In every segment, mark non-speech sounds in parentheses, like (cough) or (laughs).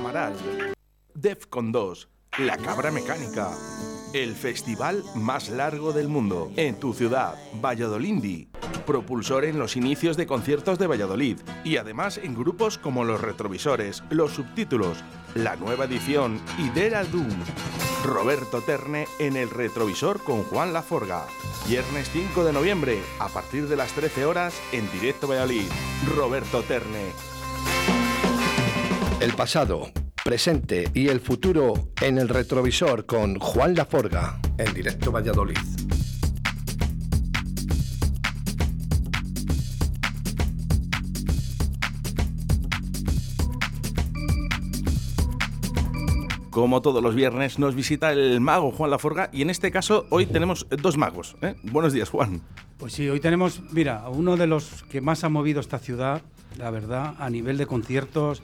Amaral, Defcon 2, La Cabra Mecánica, el festival más largo del mundo, en tu ciudad, Valladolid. Propulsor en los inicios de conciertos de Valladolid y además en grupos como Los Retrovisores, Los Subtítulos, La Nueva Edición y Dera Doom. Roberto Terne en el retrovisor con Juan Laforga. Viernes 5 de noviembre, a partir de las 13 horas, en directo Valladolid. Roberto Terne. El pasado, presente y el futuro en el retrovisor con Juan Laforga, en directo Valladolid. Como todos los viernes, nos visita el mago Juan Laforga y en este caso hoy tenemos dos magos. ¿eh? Buenos días, Juan. Pues sí, hoy tenemos, mira, uno de los que más ha movido esta ciudad, la verdad, a nivel de conciertos,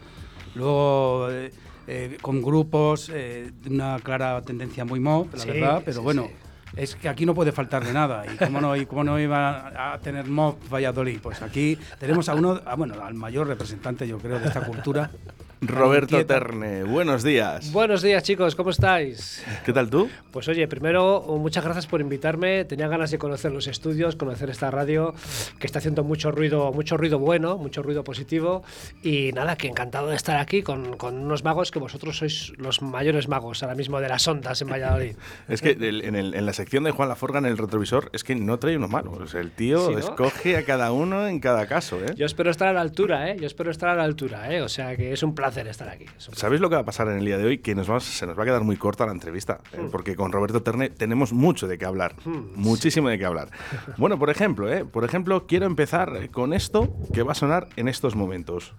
luego eh, eh, con grupos, eh, una clara tendencia muy mob, la Sí, verdad, pero sí, bueno. sí. Es que aquí no puede faltar de nada. ¿Y cómo no, y cómo no iba a tener mob Valladolid? Pues aquí tenemos a uno, a, bueno, al mayor representante, yo creo, de esta cultura. Roberto Inquieta. Terne, buenos días. Buenos días chicos, ¿cómo estáis? ¿Qué tal tú? Pues oye, primero muchas gracias por invitarme. Tenía ganas de conocer los estudios, conocer esta radio que está haciendo mucho ruido, mucho ruido bueno, mucho ruido positivo. Y nada, que encantado de estar aquí con, con unos magos que vosotros sois los mayores magos ahora mismo de las ondas en Valladolid. (laughs) Es que en, el- en la sección de Juan Laforga en el retrovisor es que no trae uno malo. O sea, el tío Sí, ¿no? escoge a cada uno en cada caso. ¿eh? Yo espero estar a la altura, ¿eh? Yo espero estar a la altura, ¿eh? O sea que es un placer estar aquí. Es ¿Sabéis lo que va a pasar en el día de hoy? Que nos vamos- se nos va a quedar muy corta la entrevista, ¿eh? porque con Roberto Terne tenemos mucho de qué hablar, muchísimo de qué hablar. Bueno, por ejemplo, ¿eh? por ejemplo, quiero empezar con esto que va a sonar en estos momentos.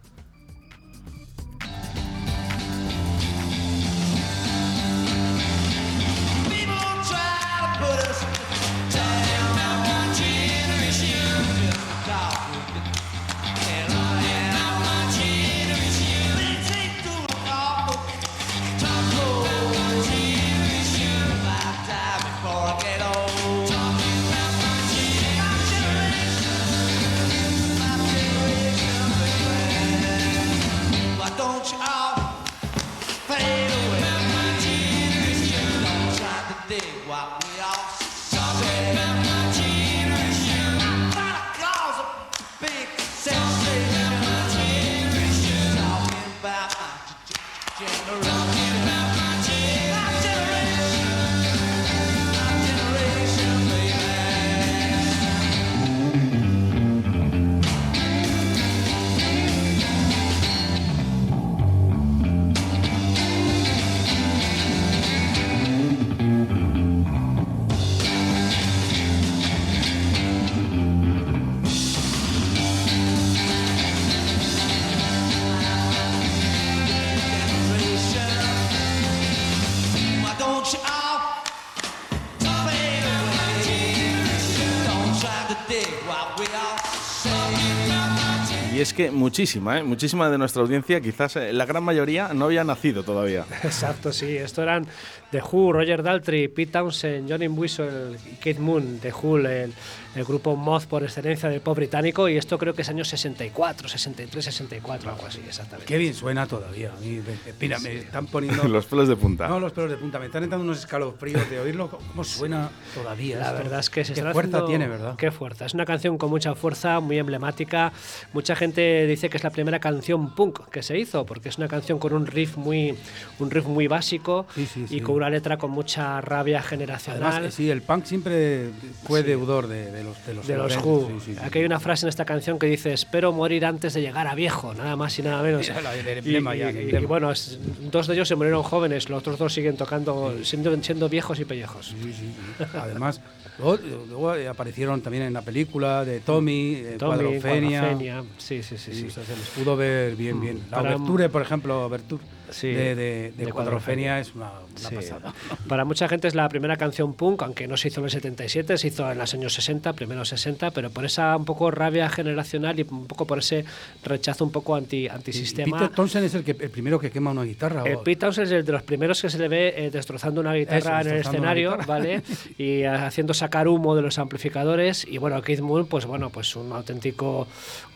Que muchísima, ¿eh? muchísima de nuestra audiencia, quizás eh, la gran mayoría no había nacido todavía. (laughs) Exacto, sí. Esto eran The Who, Roger Daltrey, Pete Townsend, Johnny y Kate Moon, The Who, el, el grupo Moth por excelencia del pop británico. Y esto creo que es años 64, 63, 64, algo así, exactamente. Qué bien suena todavía. A mí, mira, me están poniendo. (laughs) Los pelos de punta. No, los pelos de punta. Me están entrando unos escalofríos de oírlo. ¿Cómo suena todavía? La esto? verdad es que se Qué está fuerza haciendo- tiene, ¿verdad? Qué fuerza. Es una canción con mucha fuerza, muy emblemática. Mucha gente dice que es la primera canción punk que se hizo, porque es una canción con un riff muy, un riff muy básico Sí, sí, y sí. con una letra con mucha rabia generacional. Además, sí, el punk siempre fue deudor de, de los de los, de los Who. sí, sí, sí. Aquí hay una frase en esta canción que dice: Espero morir antes de llegar a viejo, nada más y nada menos. (laughs) Y, bueno, es- dos de ellos se murieron jóvenes, los otros dos siguen tocando, siendo, siendo viejos y pellejos. Sí, sí, sí. Además, luego, luego, aparecieron también en la película de Tommy, eh, Tommy, Cuadrofenia. Sí, sí, sí. Pudo ver bien, bien. La Overture, por ejemplo, Overture Sí, de, de, de de Cuadrofenia es una, una Sí. pasada. (laughs) Para mucha gente es la primera canción punk, aunque no se hizo en el 77, se hizo en los años 60, primeros 60, pero por esa un poco rabia generacional y un poco por ese rechazo un poco anti, antisistema. Peter Thompson es el, que, el primero que quema una guitarra. El o- Pete Townshend es el de los primeros que se le ve eh, destrozando una guitarra Eso, en el escenario, guitarra. ¿vale? (laughs) y eh, haciendo sacar humo de los amplificadores. Y bueno, Keith Moon, pues bueno, pues un auténtico,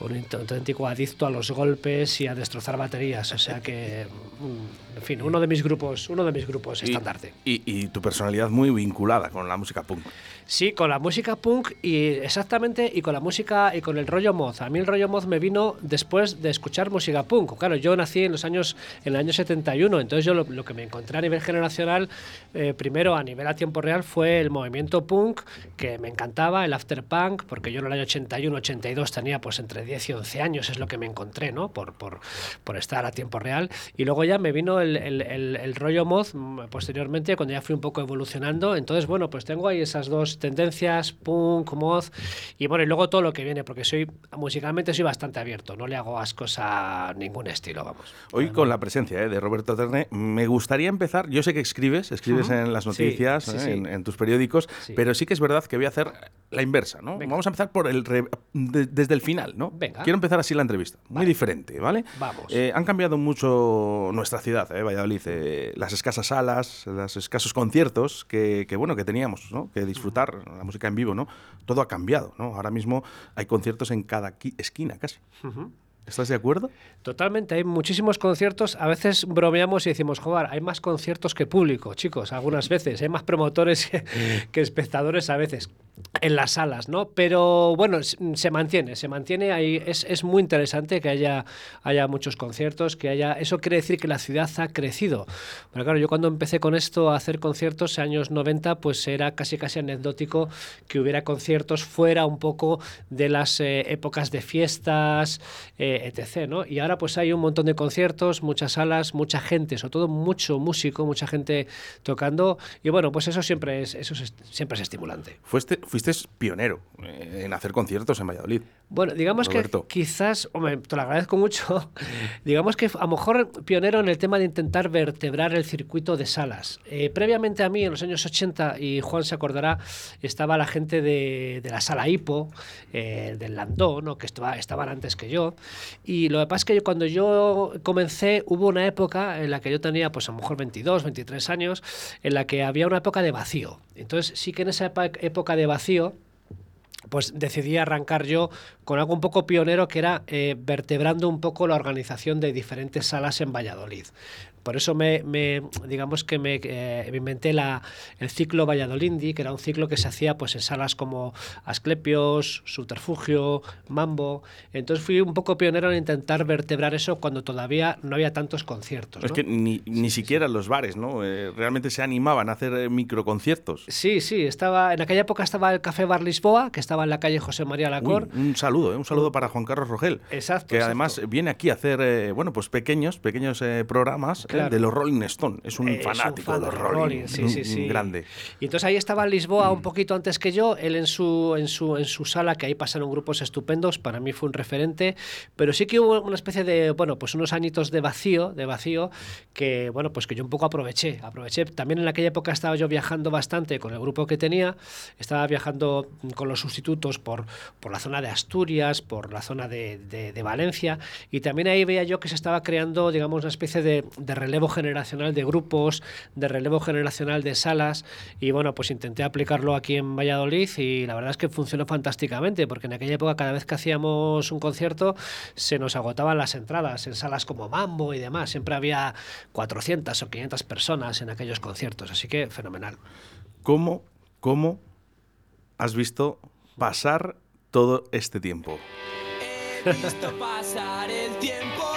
un auténtico adicto a los golpes y a destrozar baterías. O sea que mm, en fin, uno de mis grupos, uno de mis grupos Y- estandarte. Y, y tu personalidad muy vinculada con la música punk. Sí, con la música punk y exactamente y con la música y con el rollo mod. A mí el rollo mod me vino después de escuchar música punk. Claro, yo nací en los años en el año 71, entonces yo lo, lo que me encontré a nivel generacional, eh, primero a nivel a tiempo real fue el movimiento punk que me encantaba, el after punk, porque yo en el año 81, 82 tenía pues entre 10 y 11 años, es lo que me encontré, ¿no? Por, por, por estar a tiempo real. Y luego ya me vino el, el- el- el rollo mod mm, posteriormente, cuando ya fui un poco evolucionando. Entonces, bueno, pues tengo ahí esas dos tendencias, punk, mod, y bueno, y luego todo lo que viene, porque soy musicalmente soy bastante abierto, no le hago ascos a ningún estilo, vamos. Hoy con la presencia eh, de Roberto Terne, me gustaría empezar, yo sé que escribes, escribes en las noticias, sí, eh, sí. En, en tus periódicos, pero sí que es verdad que voy a hacer la inversa, ¿no? Venga. Vamos a empezar por el re- de- desde el final, ¿no? Venga. Quiero empezar así la entrevista, muy Vale. diferente, ¿vale? Vamos. Eh, han cambiado mucho nuestra ciudad, eh, Valladolid, eh, las escasas salas, los escasos conciertos que, que, bueno que teníamos, ¿no? Que disfrutar la música en vivo, ¿no? Todo ha cambiado, ¿no? Ahora mismo hay conciertos en cada qui- esquina casi. ¿Estás de acuerdo? Totalmente, hay muchísimos conciertos. A veces bromeamos y decimos, joder, hay más conciertos que público, chicos, algunas veces. Hay más promotores (laughs) que, espectadores a veces en las salas, ¿no? Pero bueno, se mantiene, se mantiene ahí. Es, es muy interesante que haya, haya muchos conciertos, que haya. Eso quiere decir que la ciudad ha crecido. Pero claro, yo cuando empecé con esto a hacer conciertos, años 90, pues era casi casi anecdótico que hubiera conciertos fuera un poco de las eh, épocas de fiestas, eh, etc. ¿no? Y ahora pues hay un montón de conciertos, muchas salas, mucha gente, sobre todo mucho músico, mucha gente tocando. Y bueno, pues eso siempre es, eso es- siempre es estimulante. Fuiste, fuiste pionero eh, en hacer conciertos en Valladolid. Bueno, digamos Roberto. que quizás, hombre, te lo agradezco mucho, (laughs) digamos que a lo mejor pionero en el tema de intentar vertebrar el circuito de salas. Eh, previamente a mí, en los años 80, y Juan se acordará, estaba la gente de, de la sala Hipo, eh, del Landó, ¿no? que estaba, estaban antes que yo. Y lo que pasa es que yo- cuando yo comencé, hubo una época en la que yo tenía, pues a lo mejor 22, 23 años, en la que había una época de vacío. Entonces sí que en esa época de vacío, pues decidí arrancar yo con algo un poco pionero que era eh, vertebrando un poco la organización de diferentes salas en Valladolid. Por eso me, me- digamos que me, eh, me inventé la, el ciclo Valladolindi, que era un ciclo que se hacía pues en salas como Asclepios, Subterfugio, Mambo. Entonces fui un poco pionero en intentar vertebrar eso cuando todavía no había tantos conciertos. Es que ni, ni siquiera los bares, ¿no? Eh, realmente se animaban a hacer eh, microconciertos. Sí, sí, estaba, en aquella época estaba el Café Bar Lisboa, que estaba en la calle José María Lacor. Uy, un saludo, ¿eh? un saludo para Juan Carlos Rogel. Exacto, Que exacto. además viene aquí a hacer, eh, bueno, pues pequeños, pequeños eh, programas Claro. de los Rolling Stone. Es un Eh, es un fanático fan de los Rolling. Rolling, sí, un- sí, un sí. grande. Y entonces ahí estaba Lisboa un poquito antes que yo, él en su, en su, en su sala, que ahí pasaron grupos estupendos, para mí fue un referente, pero sí que hubo una especie de, bueno, pues unos añitos de vacío, de vacío, que, bueno, pues que yo un poco aproveché, aproveché. También en aquella época estaba yo viajando bastante con el grupo que tenía, estaba viajando con los sustitutos por, por la zona de Asturias, por la zona de, de- de Valencia, y también ahí veía yo que se estaba creando, digamos, una especie de, de relevo generacional de grupos, de relevo generacional de salas, y bueno, pues intenté aplicarlo aquí en Valladolid y la verdad es que funcionó fantásticamente, porque en aquella época cada vez que hacíamos un concierto se nos agotaban las entradas en salas como Mambo y demás, siempre había 400 o 500 personas en aquellos conciertos, así que fenomenal. ¿Cómo, ¿Cómo has visto pasar todo este tiempo? He visto pasar el tiempo,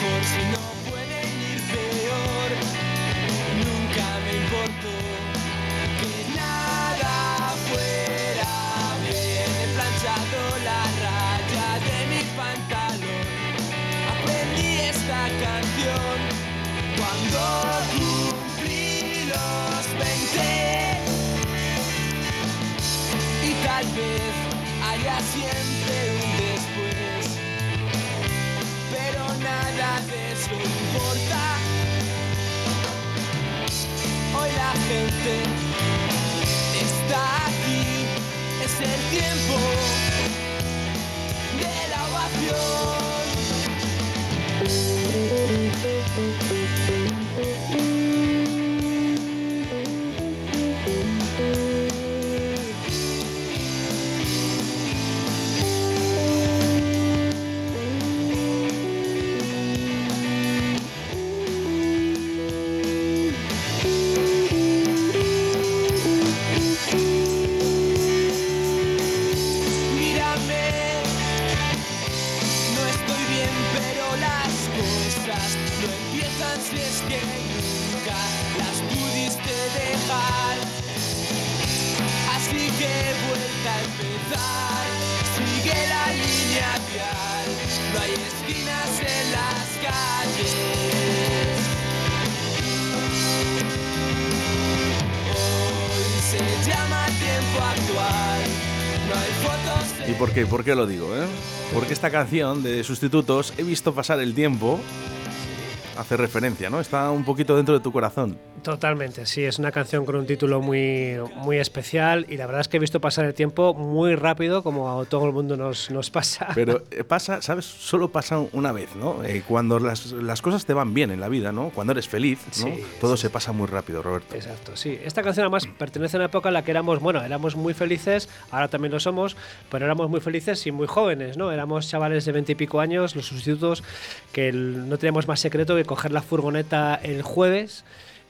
si no pueden ir peor. Nunca me importó que nada fuera bien. He planchado la raya de mi pantalón aprendí esta canción cuando cumplí los 20 y tal vez haya siempre nada de eso importa. Hoy la gente está aquí es el tiempo de la ovación ansias que nunca las pudiste dejar. Así que vuelta a empezar, sigue la línea vial, no hay esquinas en las calles. Hoy se llama tiempo actual. ¿Y por qué? ¿Por qué lo digo? Eh? Porque esta canción de Sustitutos he visto pasar el tiempo hace referencia, ¿no? Está un poquito dentro de tu corazón. Totalmente, sí, es una canción con un título muy, muy especial y la verdad es que he visto pasar el tiempo muy rápido, como a todo el mundo nos, nos pasa. Pero (laughs) eh, pasa, ¿sabes? Solo pasa una vez, ¿no? Eh, cuando las, las cosas te van bien en la vida, ¿no? Cuando eres feliz, ¿no? Sí, Todo se pasa muy rápido, Roberto. Exacto, sí. Esta canción además pertenece a una época en la que éramos, bueno, éramos muy felices, ahora también lo somos, pero éramos muy felices y muy jóvenes, ¿no? Éramos chavales de veinte y pico años, los sustitutos, que el- no teníamos más secreto que coger la furgoneta el jueves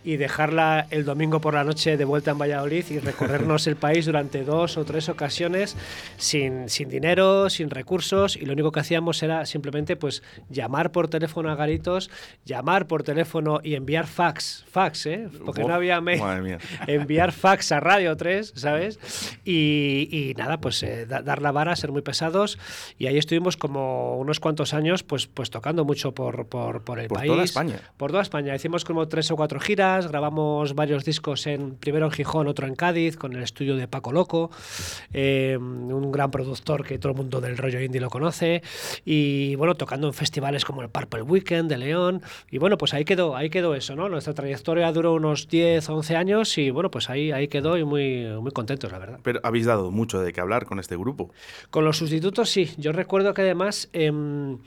y dejarla el domingo por la noche de vuelta en Valladolid y recorrernos el país durante dos o tres ocasiones sin, sin dinero, sin recursos y lo único que hacíamos era simplemente pues llamar por teléfono a garitos, llamar por teléfono y enviar fax, fax, ¿eh? Porque no había mail. madre mía. (laughs) enviar fax a Radio 3, ¿sabes? Y, y nada, pues eh, da- dar la vara, ser muy pesados y ahí estuvimos como unos cuantos años pues, pues tocando mucho por, por, por el Por país. toda España. Por toda España. Hicimos como tres o cuatro giras, grabamos varios discos, en primero en Gijón, otro en Cádiz, con el estudio de Paco Loco, eh, un gran productor que todo el mundo del rollo indie lo conoce, y bueno, tocando en festivales como el Purple Weekend de León, y bueno, pues ahí quedó, ahí quedó eso, ¿no? Nuestra trayectoria duró unos 10, 11 años, y bueno, pues ahí, ahí quedó y muy, muy contentos, la verdad. Pero habéis dado mucho de qué hablar con este grupo. Con los sustitutos sí. Yo recuerdo que además em,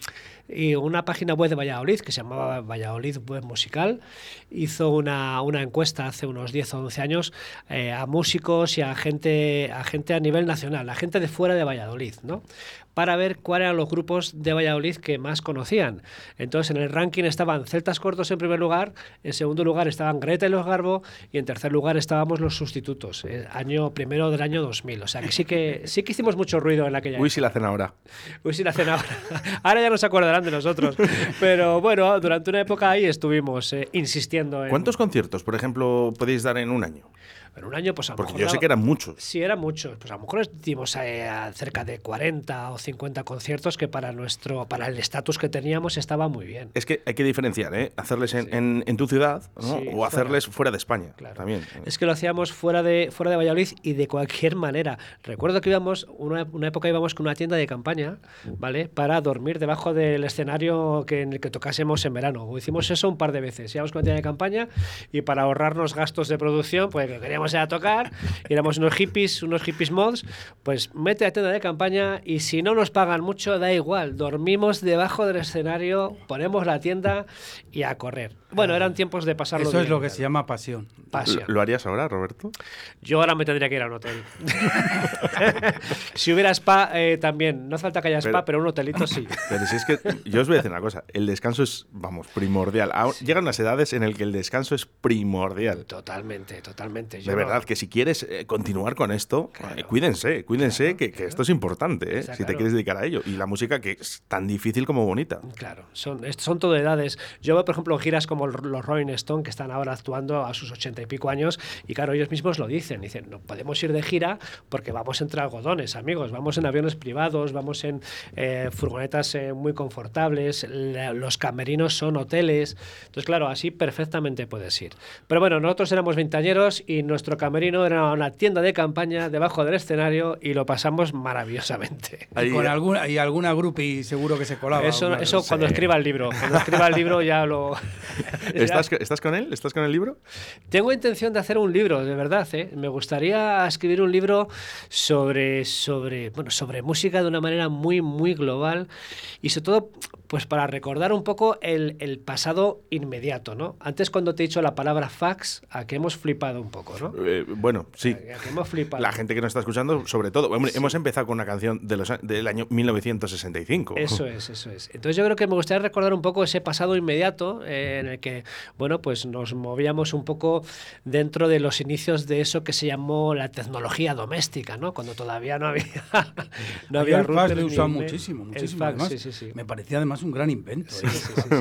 y una página web de Valladolid que se llamaba Valladolid Web Musical hizo una, una encuesta hace unos 10 o 11 años eh, a músicos y a gente, a gente a nivel nacional, a gente de fuera de Valladolid, ¿no? Para ver cuáles eran los grupos de Valladolid que más conocían. Entonces, en el ranking estaban Celtas Cortos en primer lugar, en segundo lugar estaban Greta y los Garbo y en tercer lugar estábamos los sustitutos, eh, año primero del año 2000. O sea, que sí que sí que hicimos mucho ruido en aquella Uy, si la hacen ahora. Uy, sí la hacen ahora. (laughs) Ahora ya no se acordarán de nosotros. Pero bueno, durante una época ahí estuvimos eh, insistiendo en... ¿Cuántos conciertos, por ejemplo, podéis dar en un año? En un año, pues a lo Porque mejor yo sé que eran muchos. Sí, eran muchos. Pues a lo mejor dimos eh, cerca de 40 o 50 conciertos que para nuestro para el estatus que teníamos estaba muy bien. Es que hay que diferenciar, ¿eh? Hacerles en, en- en tu ciudad ¿no? Sí, o fuera. hacerles fuera de España. Claro. También. Es que lo hacíamos fuera de, fuera de Valladolid y de cualquier manera. Recuerdo que íbamos, una, una época íbamos con una tienda de campaña, ¿vale? Para dormir debajo del escenario que, en el que tocásemos en verano. O hicimos eso un par de veces. Íbamos con una tienda de campaña y para ahorrarnos gastos de producción, pues lo queríamos era tocar, y éramos unos hippies, unos hippies mods, pues mete la tienda de campaña y si no nos pagan mucho, da igual. Dormimos debajo del escenario, ponemos la tienda y a correr. Bueno, eran tiempos de pasarlo Eso es bien, lo que claro. se llama pasión. Pasión. ¿Lo, harías ahora, Roberto? Yo ahora me tendría que ir a un hotel. (laughs) si hubiera spa, eh, también. No falta que haya spa, Pero- pero, un hotelito sí. Pero si es que yo os voy a decir una cosa, el descanso es, vamos, primordial. Ahora- Llegan unas edades en el que el descanso es primordial. Totalmente, totalmente. Yo De verdad, que si quieres eh, continuar con esto, Claro. eh, cuídense, cuídense, Claro, que, esto es importante, ¿eh? Si te quieres dedicar a ello. Y la música que es tan difícil como bonita. Claro, son, son todo edades. Yo veo, por ejemplo, giras como los Rolling Stone, que están ahora actuando a sus ochenta y pico años, y claro, ellos mismos lo dicen. Dicen, no podemos ir de gira porque vamos entre algodones, amigos. Vamos en aviones privados, vamos en furgonetas muy confortables, la- los camerinos son hoteles. Entonces, claro, así perfectamente puedes ir. Pero bueno, nosotros éramos veintañeros y nuestro camerino era una tienda de campaña debajo del escenario y lo pasamos maravillosamente. (laughs) Y, Ahí- con alguna, y alguna grupi seguro que se colaba. Eso, alguna- eso sí. cuando escriba el libro. Cuando escriba el libro ya lo. (laughs) (laughs) ¿Estás, ¿Estás con él? ¿Estás con el libro? Tengo intención de hacer un libro, de verdad. ¿eh? Me gustaría escribir un libro sobre, sobre, bueno, sobre música de una manera muy, muy global y sobre todo pues para recordar un poco el, el pasado inmediato. ¿no? Antes cuando te he dicho la palabra fax, a que hemos flipado un poco, ¿no? Eh, bueno, sí. A que hemos flipado. La gente que nos está escuchando, sobre todo. Hombre, Hemos empezado con una canción de los, a- del año 1965. Eso (laughs) es, eso es. Entonces yo creo que me gustaría recordar un poco ese pasado inmediato eh, en el que, bueno, pues nos movíamos un poco dentro de los inicios de eso que se llamó la tecnología doméstica, ¿no? Cuando todavía no había (laughs) no había el fax lo he ni usado email. muchísimo, El muchísimo. fax, además, sí, sí, sí. Me parecía además un gran invento. ¿eh? Sí, sí, sí.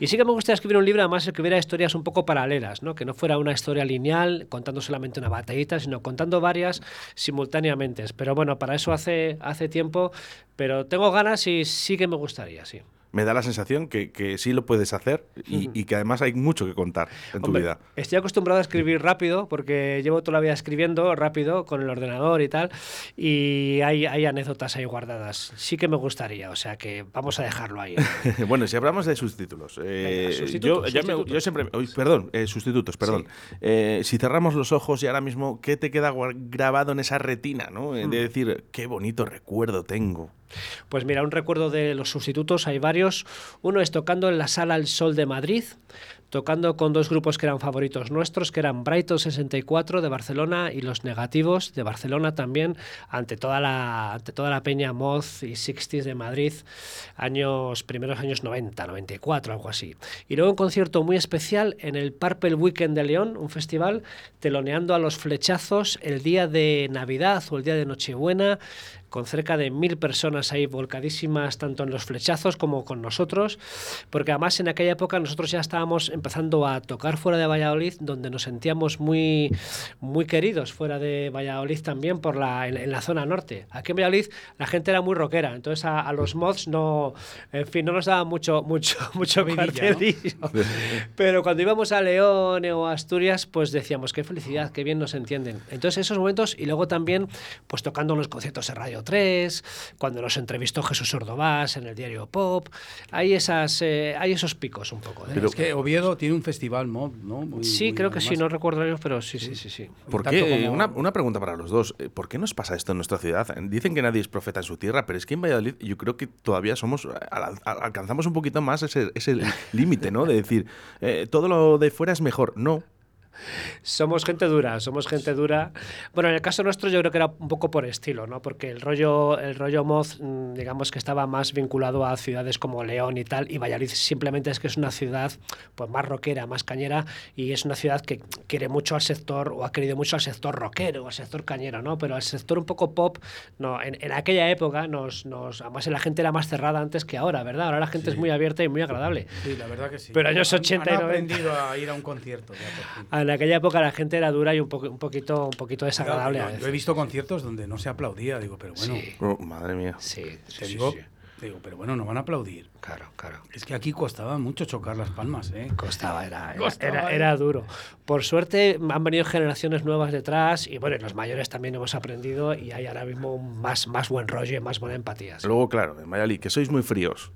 Y sí que me gustaría escribir un libro, además, que hubiera historias un poco paralelas, ¿no? Que no fuera una historia lineal, contando solamente una batallita, sino contando varias simultáneamente. Pero bueno, para eso hace, hace tiempo, pero tengo ganas y sí que me gustaría, sí. Me da la sensación que, que sí lo puedes hacer y, y que además hay mucho que contar en tu Hombre, vida. Estoy acostumbrado a escribir rápido porque llevo toda la vida escribiendo rápido con el ordenador y tal y hay, hay anécdotas ahí guardadas. Sí que me gustaría, o sea que vamos a dejarlo ahí. (laughs) bueno, si hablamos de sustitutos, eh, Venga, sustitutos, yo, ya me- sustitutos. yo siempre, uy, perdón, eh, sustitutos, perdón. Eh, si cerramos los ojos y ahora mismo, ¿qué te queda grabado en esa retina, no? Eh. De decir, qué bonito recuerdo tengo. Pues mira, un recuerdo de los sustitutos, hay varios. Uno es tocando en la Sala El Sol de Madrid, tocando con dos grupos que eran favoritos nuestros, que eran Brighton 64 de Barcelona y Los Negativos de Barcelona también, ante toda la, ante toda la peña Moz y 60s de Madrid, años primeros años 90, 94, algo así. Y luego un concierto muy especial en el Purple Weekend de León, un festival teloneando a los flechazos el día de Navidad o el día de Nochebuena, con cerca de mil personas ahí volcadísimas, tanto en los flechazos como con nosotros, porque además en aquella época nosotros ya estábamos empezando a tocar fuera de Valladolid, donde nos sentíamos muy, muy queridos fuera de Valladolid también por la, en, en la zona norte. Aquí en Valladolid la gente era muy rockera, entonces a, a los mods no, en fin, no nos daba mucho, mucho, (laughs) mucho Vidilla, ¿no? Pero cuando íbamos a León o a Asturias, pues decíamos, qué felicidad, qué bien nos entienden. Entonces esos momentos, y luego también, pues tocando los conciertos de Radio 3, cuando nos entrevistó Jesús Ordovás en el diario Pop, hay, esas, eh, hay esos picos un poco. ¿eh? Pero- es que Oviedo tiene un festival ¿no? Muy- sí, muy- creo que sí, no recuerdo yo, pero sí, sí, sí, sí. ¿Por Tanto qué? como- Una, una pregunta para los dos. Eh, ¿Por qué nos pasa esto en nuestra ciudad? Dicen que nadie es profeta en su tierra, pero es que en Valladolid yo creo que todavía somos al- al- alcanzamos un poquito más ese, ese (laughs) límite, ¿no? De decir, eh, todo lo de fuera es mejor. No. Somos gente dura, somos gente dura. Bueno, en el caso nuestro yo creo que era un poco por estilo, ¿no? Porque el rollo, el rollo Moz, mm, digamos que estaba más vinculado a ciudades como León y tal, y Valladolid simplemente es que es una ciudad pues más rockera, más cañera, y es una ciudad que quiere mucho al sector, o ha querido mucho al sector rockero, al sector cañero, ¿no? Pero al sector un poco pop, no, en, en aquella época nos, nos, además la gente era más cerrada antes que ahora, ¿verdad? Ahora la gente es muy abierta y muy agradable. Sí, la verdad que sí. Pero años Han- 80 y han 90. aprendido a ir a un concierto. ya, por fin. En aquella época la gente era dura y un, poco, un poquito, un poquito desagradable Claro, a yo, veces. yo he visto conciertos donde no se aplaudía, digo, pero bueno, Sí. Oh, madre mía. Sí, sí, te sí, digo, sí. digo, pero bueno, no van a aplaudir. Claro, claro. Es que aquí costaba mucho chocar las palmas, ¿eh? Costaba, era, era, Costaba, era- ¿eh? era duro. Por suerte han venido generaciones nuevas detrás y bueno, los mayores también hemos aprendido y hay ahora mismo más, más buen rollo y más buena empatía. sí. Luego, claro, en Valladolid, que sois muy fríos.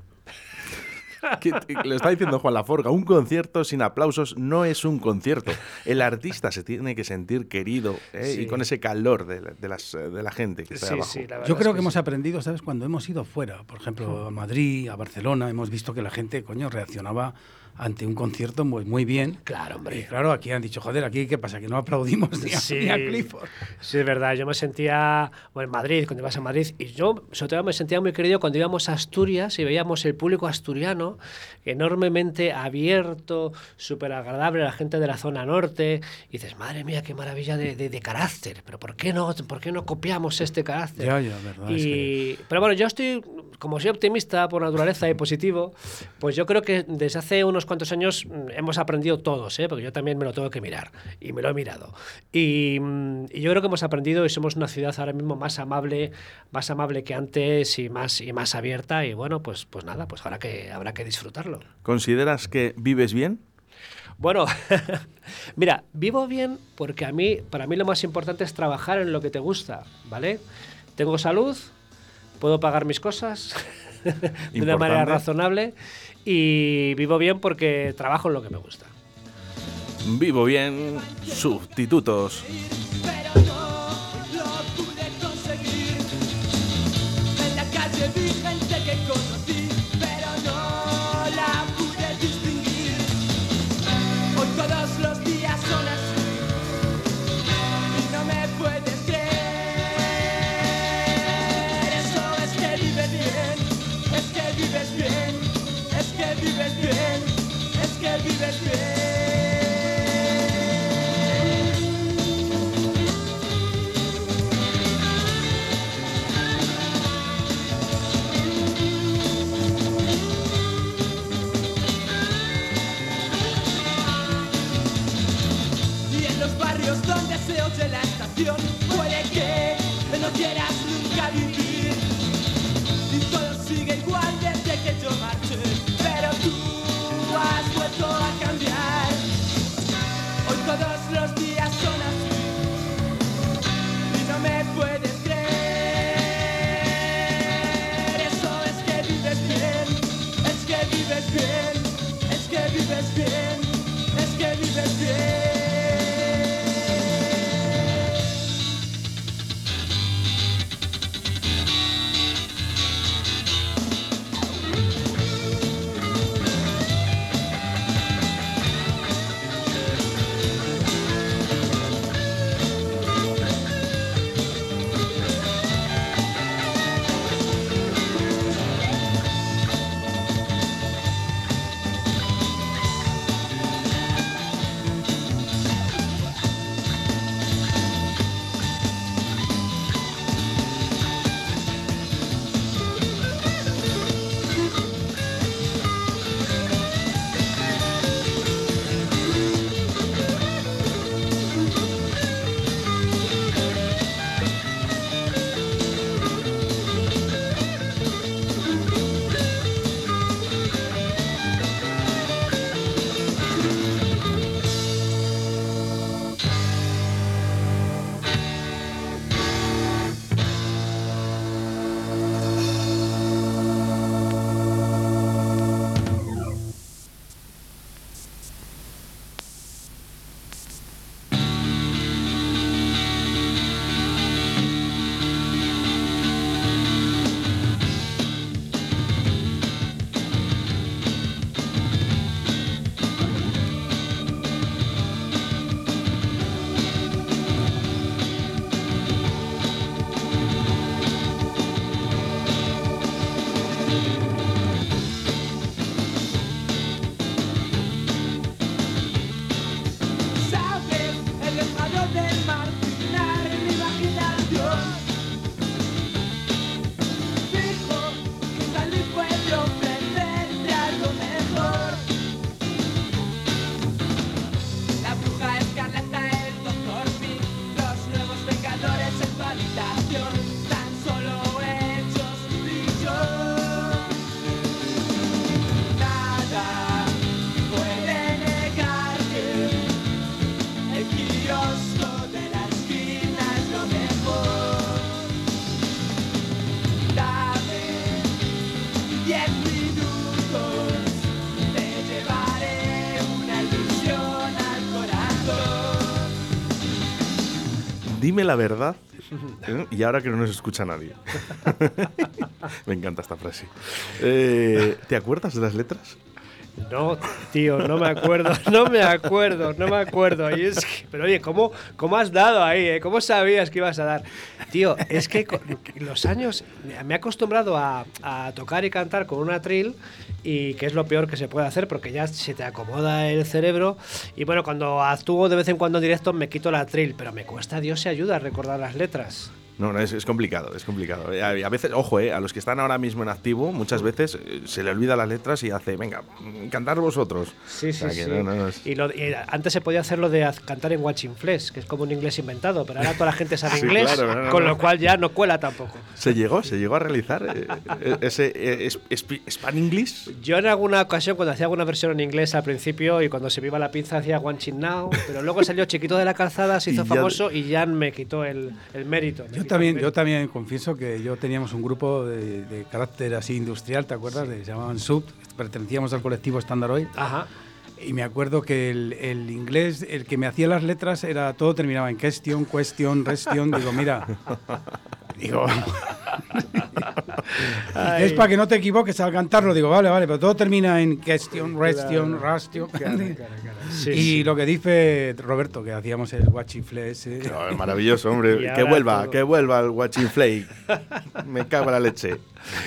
Que lo está diciendo Juan Laforga, un concierto sin aplausos no es un concierto. El artista se tiene que sentir querido ¿eh? y con ese calor de, la- de las, de la gente que está Sí, abajo. sí, la verdad Yo creo es que hemos sí. aprendido, ¿sabes? Cuando hemos ido fuera, por ejemplo, a Madrid, a Barcelona, hemos visto que la gente, coño, reaccionaba ante un concierto muy, muy bien. Claro, Y hombre. claro, aquí han dicho, joder, aquí qué pasa, que no aplaudimos ni a, Sí. ni a Clifford. Sí, es verdad. Yo me sentía bueno, en Madrid, cuando ibas a Madrid, y yo, sobre todo, me sentía muy querido cuando íbamos a Asturias y veíamos el público asturiano enormemente abierto, súper agradable, la gente de la zona norte. Y dices, madre mía, qué maravilla de, de- de carácter. Pero ¿por qué, no, ¿por qué no copiamos este carácter? Ya, ya, verdad. es que- Y, Pero bueno, yo estoy, como soy optimista por naturaleza y positivo, pues yo creo que desde hace unos cuantos años mm, hemos aprendido todos, ¿eh? porque yo también me lo tengo que mirar y me lo he mirado. Y, mm, y yo creo que hemos aprendido y somos una ciudad ahora mismo más amable, más amable que antes y más, y más abierta. Y bueno, pues, pues nada, pues habrá que, habrá que disfrutarlo. ¿Consideras que vives bien? Bueno, (laughs) mira, vivo bien porque a mí, para mí lo más importante es trabajar en lo que te gusta, ¿vale? Tengo salud, puedo pagar mis cosas (laughs) de una manera razonable y vivo bien porque trabajo en lo que me gusta. Vivo bien, sustitutos. pero no lo pude conseguir. En la calle vi gente que conocí, donde se oye la estación Dime la verdad. ¿eh? Y ahora que no nos escucha nadie. (laughs) Me encanta esta frase. Eh, ¿Te acuerdas de las letras? No, tío, no me acuerdo, (laughs) no me acuerdo, no me acuerdo. Y pero oye, ¿cómo, ¿cómo has dado ahí? eh? ¿Cómo sabías que ibas a dar? Tío, es que los años me he acostumbrado a, tocar y cantar con una trill y que es lo peor que se puede hacer porque ya se te acomoda el cerebro. Y bueno, cuando actúo de vez en cuando en directo me quito la trill, pero me cuesta Dios se ayuda a recordar las letras. No, no, es, es complicado, es complicado. Eh, A, a veces, ojo, eh, a los que están ahora mismo en activo, muchas veces eh, se le olvida las letras y hace, venga, mm, cantar vosotros. Sí, O sí, sea sí. no, no, no, es- Y, lo- y antes se podía hacerlo de haz- cantar en Watching Flesh, que es como un inglés inventado, pero ahora toda la gente sabe (laughs) Sí, inglés, claro, no, no, con lo cual ya no cuela tampoco. ¿Se llegó? ¿Se llegó a realizar eh, eh, ese eh, Span English? Yo en alguna ocasión, cuando hacía alguna versión en inglés al principio y cuando se me iba la pinza hacía One Chin Now, pero luego salió Chiquito de la Calzada, se (laughs) Y hizo ya- famoso y ya me quitó el, el mérito. me Yo quitó también, el yo mérito. también confieso que yo teníamos un grupo de, de carácter así industrial, ¿te acuerdas? De- se llamaban Sub, pertenecíamos al colectivo Standard Oil. Ajá. Y me acuerdo que el, el inglés, el que me hacía las letras, era todo terminaba en question, question, restion. Digo, mira, digo, (laughs) es para que no te equivoques al cantarlo. Digo, vale, vale, pero todo termina en question, restion, rastion. (laughs) Sí, y sí. lo que dice Roberto, que hacíamos el guachifle ese. No, es maravilloso, hombre. (laughs) Que vuelva, todo. que vuelva el Watching Flake. Me cago en la leche.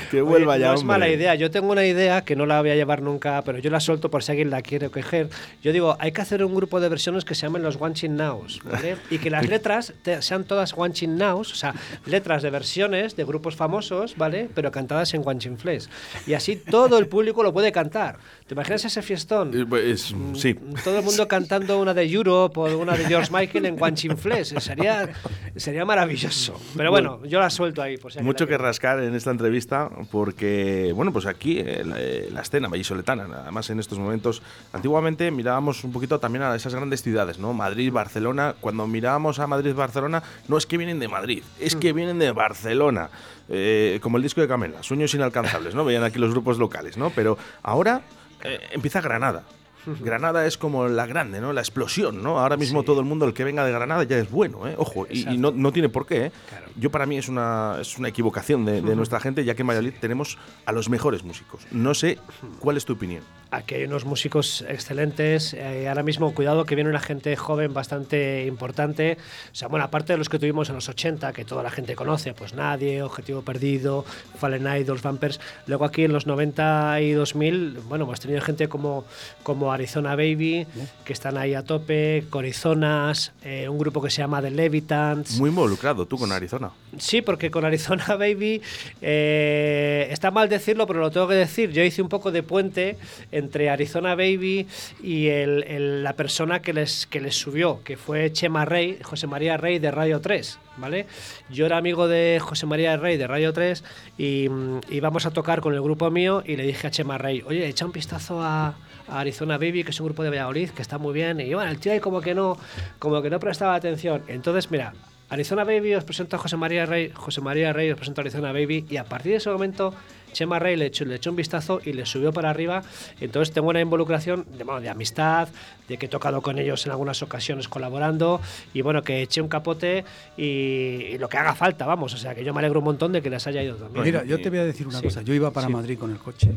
Que vuelva Oye, ya, no es hombre. mala idea. Yo tengo una idea que no la voy a llevar nunca, pero yo la suelto por si alguien la quiere coger. Yo digo, hay que hacer un grupo de versiones que se llamen los One Chin Nows, ¿vale? Y que las (laughs) letras te- sean todas One Chin Nows, o sea, letras de versiones de grupos famosos, ¿vale? Pero cantadas en One Chin Flesh. Y así todo el público lo puede cantar. ¿Te imaginas ese fiestón? Eh, pues, sí. Todo el mundo cantando una de Europe o una de George Michael en Guanchinflés. Sería, sería maravilloso. Pero bueno, yo la suelto ahí. Por si Mucho que quiere. rascar en esta entrevista porque, bueno, pues aquí eh, la, eh, la escena vallisoletana, además en estos momentos, antiguamente mirábamos un poquito también a esas grandes ciudades, ¿no? Madrid, Barcelona. Cuando mirábamos a Madrid, Barcelona, no es que vienen de Madrid, es que vienen de Barcelona. Eh, como el disco de Camela, Sueños Inalcanzables, ¿no? Veían aquí los grupos locales, ¿no? Pero ahora eh, empieza Granada. (laughs) Granada es como la grande, ¿no? La explosión, ¿no? Ahora mismo todo el mundo, el que venga de Granada ya es bueno, ¿eh? Ojo, y, y no, no tiene por qué, ¿eh? Yo para mí es una, es una equivocación de, de (laughs) nuestra gente, ya que en Valladolid tenemos a los mejores músicos. No sé cuál es tu opinión. Aquí hay unos músicos excelentes. eh, ahora mismo, cuidado, que viene una gente joven bastante importante. O sea, bueno, aparte de los que tuvimos en los 80, que toda la gente conoce, pues Nadie, Objetivo Perdido, Fallen Idols, Vampers. Luego aquí en los 90 y 2000, bueno, hemos tenido gente como, como Arizona Baby, que están ahí a tope, Corizonas, eh, un grupo que se llama The Levitants. Muy involucrado tú con Arizona. Sí, porque con Arizona Baby eh, está mal decirlo, pero lo tengo que decir. Yo hice un poco de puente entre Arizona Baby y el- la persona que les, que les subió, que fue Chema Rey, José María Rey de Radio 3. ¿Vale? Yo era amigo de José María Rey de Radio 3 y mm, íbamos a tocar con el grupo mío y le dije a Chema Rey, oye, echa un vistazo a, a Arizona Baby, que es un grupo de Valladolid, que está muy bien. Y bueno, el tío ahí como que no, como que no prestaba atención. Entonces, mira, Arizona Baby os presento a José María Rey, José María Rey os presento a Arizona Baby y a partir de ese momento Chema Rey le echó, le echó un vistazo y le subió para arriba. Entonces tengo una involucración de, bueno, de amistad, de que he tocado con ellos en algunas ocasiones colaborando y bueno, que eché un capote y, y lo que haga falta, vamos. O sea, que yo me alegro un montón de que les haya ido también. Mira, yo te voy a decir una Sí, cosa. Yo iba para sí. Madrid con el coche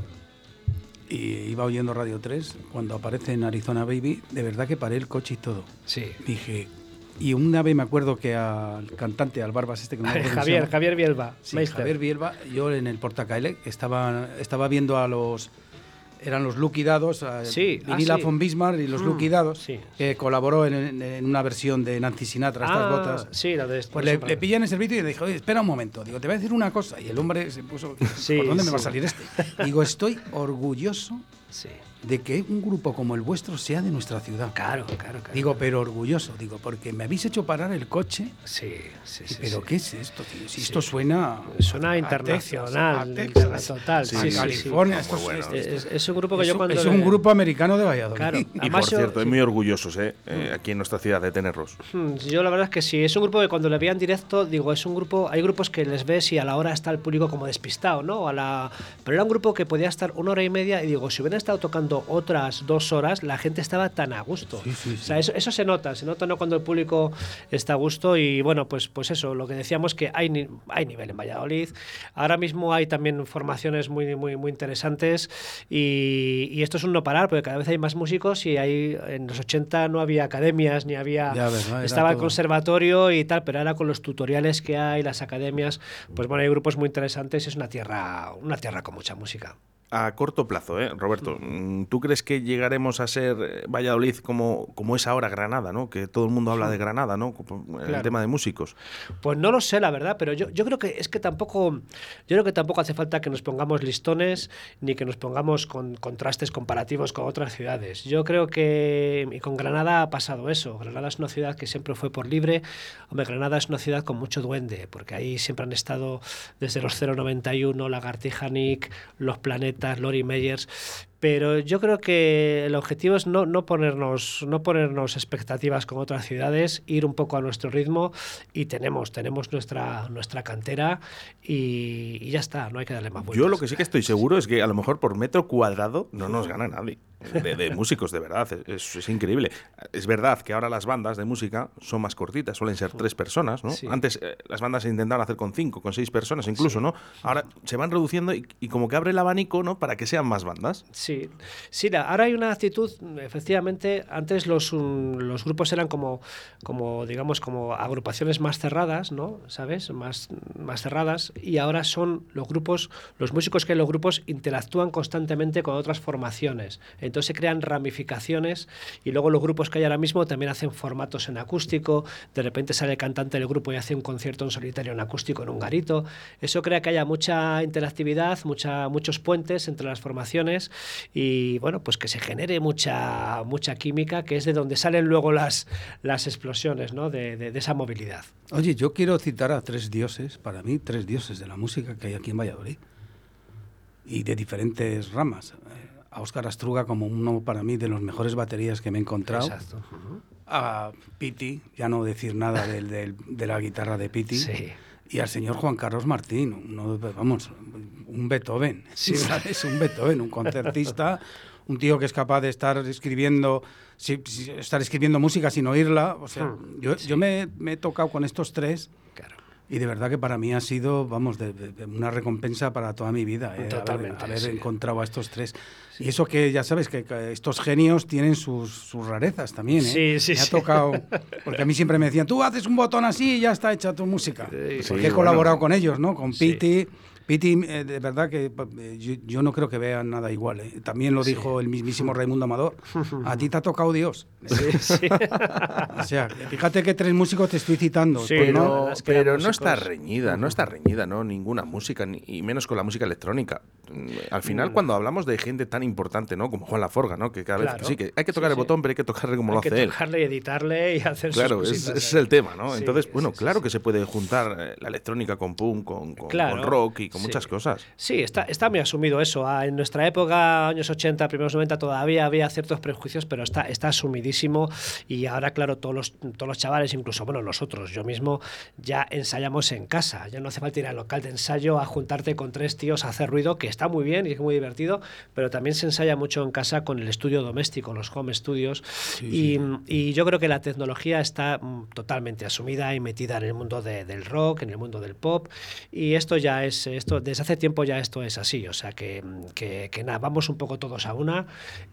y iba oyendo Radio 3 cuando aparece en Arizona Baby. De verdad que paré el coche y todo. Sí. Dije, y una vez me acuerdo que al cantante, al Barbas este que no me (laughs) acuerdo Javier. Javier Bielba. Sí. Javier Bielba, yo en el Portacaele estaba, estaba viendo a los. Eran los Lucky Dados, a Sí, ah, Vinila sí. von Bismarck y los Mm, Lucky Dados, sí. que colaboró en, en- una versión de Nancy Sinatra, estas Ah, botas. Sí, la de Pues le, le pillé en el servicio y le dije, oye, espera un momento. Digo, te voy a decir una cosa. Y el hombre se puso, (laughs) Sí, ¿por dónde me va a sí. salir este? Digo, estoy orgulloso Sí. de que un grupo como el vuestro sea de nuestra ciudad. Claro, claro, claro. Digo, pero orgulloso, digo, porque me habéis hecho parar el coche. sí, sí, sí. pero sí. ¿qué es esto, tío? Si esto suena... Suena a internacional, Texas, a Texas, total. a sí, sí, sí. California. esto bueno. Es, es un grupo que es yo un- cuando es le- un grupo americano de Valladolid. Claro. Y Además, por yo- cierto, sí. muy orgullosos ¿eh? Eh, aquí en nuestra ciudad de tenerlos. Hmm, Yo la verdad es que sí, es un grupo que cuando le veía en directo, digo, es un grupo, hay grupos que les ves y a la hora está el público como despistado, ¿no? A la, pero era un grupo que podía estar una hora y media y digo, si hubieran estado tocando otras dos horas, la gente estaba tan a gusto. Sí, sí, O sea, eso, eso se nota, se nota ¿no? cuando el público está a gusto y bueno, pues, pues eso, lo que decíamos que hay, ni- hay nivel en Valladolid. Ahora mismo hay también formaciones muy, muy, muy interesantes y, y esto es un no parar, porque cada vez hay más músicos y hay, en los 80 no había academias ni había... Estaba el conservatorio y tal, pero ahora con los tutoriales que hay, las academias, pues bueno, hay grupos muy interesantes, es una tierra, una tierra con mucha música. A corto plazo, ¿eh? Roberto, mm, ¿tú crees que llegaremos a ser eh, Valladolid como, como es ahora Granada, ¿no? Que todo el mundo habla de Granada, ¿no? En el Claro. tema de músicos. Pues no lo sé, la verdad, pero yo, yo creo que es que tampoco, yo creo que tampoco hace falta que nos pongamos listones ni que nos pongamos con contrastes comparativos con otras ciudades. Yo creo que y con Granada ha pasado eso. Granada es una ciudad que siempre fue por libre. Hombre, Granada es una ciudad con mucho duende, porque ahí siempre han estado desde los 091, Lagartija Nick, Los Planetas, Lori Meyers. Pero yo creo que el objetivo es no, no, ponernos, no ponernos expectativas con otras ciudades, ir un poco a nuestro ritmo y tenemos, tenemos nuestra, nuestra cantera y, y ya está, no hay que darle más vueltas. Yo lo que sí que estoy seguro es que a lo mejor por metro cuadrado no nos gana nadie. De, de músicos, de verdad. Es, es increíble. Es verdad que ahora las bandas de música son más cortitas, suelen ser tres personas, ¿no? Sí. Antes eh, las bandas se intentaban hacer con cinco, con seis personas incluso, ¿no? Ahora se van reduciendo y, y como que abre el abanico, ¿no? Para que sean más bandas. Sí, sí, la- ahora hay una actitud, efectivamente, antes los, um, los grupos eran como, como, digamos, como agrupaciones más cerradas, ¿no? ¿Sabes? Más, más cerradas, y ahora son los grupos, los músicos que en los grupos interactúan constantemente con otras formaciones. Entonces se crean ramificaciones y luego los grupos que hay ahora mismo también hacen formatos en acústico, de repente sale el cantante del grupo y hace un concierto en solitario en acústico en un garito. Eso crea que haya mucha interactividad, mucha, muchos puentes entre las formaciones y bueno, pues que se genere mucha, mucha química, que es de donde salen luego las, las explosiones ¿no? de, de- de esa movilidad. Oye, yo quiero citar a tres dioses, para mí, tres dioses de la música que hay aquí en Valladolid. Y de diferentes ramas. Eh, A Óscar Astruga como uno para mí de los mejores baterías que me he encontrado. Exacto. A Piti, ya no decir nada del- del- de la guitarra de Piti. Sí. Y al señor Juan Carlos Martín, uno, vamos, un Beethoven, Sí. (laughs) ¿sabes? Un Beethoven, un concertista, un tío que es capaz de estar escribiendo, si- si- estar escribiendo música sin oírla. O sea, Hmm, yo, yo me, me he tocado con estos tres Claro. y de verdad que para mí ha sido, vamos, de, de- de una recompensa para toda mi vida. eh, haber- Haber, sí. encontrado a estos tres. Y eso que ya sabes, que, estos genios tienen sus, sus rarezas también. ¿eh? Sí, sí, me ha sí. tocado, (laughs) porque a mí siempre me decían, tú haces un botón así y ya está hecha tu música. Sí, porque sí, he colaborado bueno. con ellos, ¿no? Con Sí. Piti. Piti, eh, de verdad que eh, yo, yo no creo que vean nada igual. ¿eh? También lo dijo el mismísimo Raimundo Amador. (laughs) A ti te ha tocado Dios. Sí, sí. (laughs) O sea, fíjate que tres músicos te estoy citando. Sí, pues, la ¿no? verdad es que pero no está reñida, no está reñida, ¿no? Ninguna música, ni, y menos con la música electrónica. Mm, Al final, cuando hablamos de gente tan importante, ¿no? Como Juan Laforga, ¿no? Que cada Claro. vez sí que hay que tocar Sí, el sí. botón, pero hay que tocarle como lo Hay que hace él. tocarle y editarle y hacer Claro, sus es- ese es el tema, ¿no? Sí, Entonces, bueno, claro que se puede juntar eh, la electrónica con punk, con, con- Claro, con rock y con muchas cosas. Sí, está, está muy asumido eso. Ah, En nuestra época, años 80, primeros 90, todavía había ciertos prejuicios, pero está, está asumidísimo. Y ahora, claro, todos los, todos los chavales, incluso bueno, nosotros, yo mismo, ya ensayamos en casa. Ya no hace falta ir al local de ensayo a juntarte con tres tíos a hacer ruido, que está muy bien y es muy divertido, pero también se ensaya mucho en casa con el estudio doméstico, los home studios. y, y yo creo que la tecnología está mm, totalmente asumida y metida en el mundo de- del rock, en el mundo del pop. Y esto ya es, esto desde hace tiempo ya esto es así. O sea que, que, que nada, vamos un poco todos a una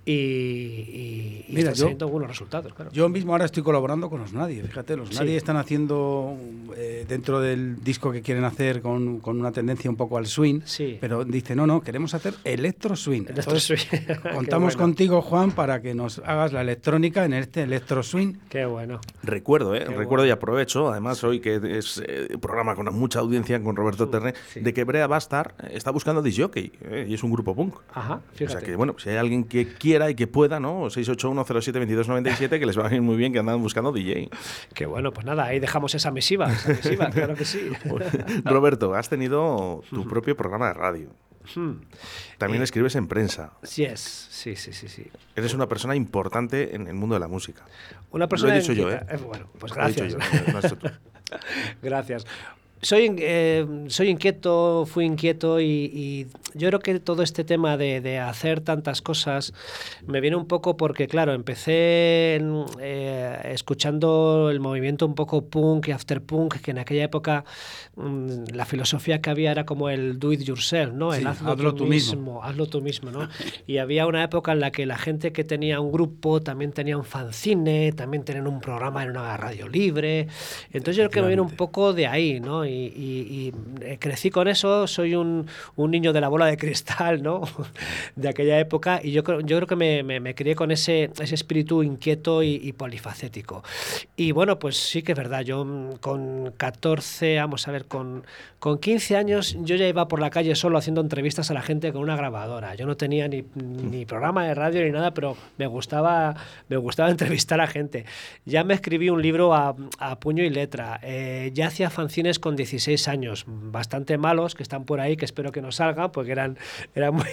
y, y, y Mira, yo- buenos resultados, claro. Yo mismo ahora estoy colaborando con los Nadie, fíjate, los Sí. Nadie están haciendo eh, dentro del disco que quieren hacer con, con una tendencia un poco al swing, Sí. pero dice, no, no, queremos hacer electro swing. Electro Entonces, swing. (laughs) Contamos bueno. contigo, Juan, para que nos hagas la electrónica en este electro swing. Qué bueno. Recuerdo, ¿eh? Qué Recuerdo bueno. y aprovecho, además hoy que es eh, un programa con mucha audiencia con Roberto Terne, sí. de que Brea Bastar eh, está buscando disjockey eh, y es un grupo punk. Ajá, O fíjate. sea que, bueno, si hay alguien que quiera y que pueda, ¿no? 681072297, que les va a ir muy bien, que andan buscando DJ. Qué bueno, pues nada, ahí dejamos esa misiva, esa misiva, (laughs) claro que sí. Roberto, has tenido tu propio programa de radio. Hmm. También escribes en prensa. Yes, sí, sí, sí, sí. Eres una persona importante en el mundo de la música. Una persona Lo he dicho yo, ¿eh? Bueno, pues Lo he dicho gracias. yo, no has hecho tú. (laughs) Gracias. Soy, eh, soy inquieto, fui inquieto y, y yo creo que todo este tema de, de hacer tantas cosas me viene un poco porque, claro, empecé en, eh, escuchando el movimiento un poco punk y after punk, que en aquella época mm, la filosofía que había era como el do it yourself, ¿no? El Sí, hazlo, hazlo tú tú mismo. mismo, hazlo tú mismo, ¿no? Y había una época en la que la gente que tenía un grupo también tenía un fanzine, también tenían un programa en una radio libre. Entonces yo creo que me viene un poco de ahí, ¿no? Y, y- y, eh, crecí con eso, soy un, un niño de la bola de cristal, ¿no? (laughs) De aquella época y yo creo, yo creo que me, me- me crié con ese, ese espíritu inquieto y, y polifacético. Y bueno, pues sí que es verdad, yo mm, con 14, vamos a ver, con, con 15 años yo ya iba por la calle solo haciendo entrevistas a la gente con una grabadora. Yo no tenía ni, ni programa de radio ni nada, pero me gustaba, me gustaba (laughs) entrevistar a gente. Ya me escribí un libro a, a puño y letra. Eh, ya hacía fanzines con 16 años, bastante malos, que están por ahí, que espero que no salgan, porque eran, eran, muy,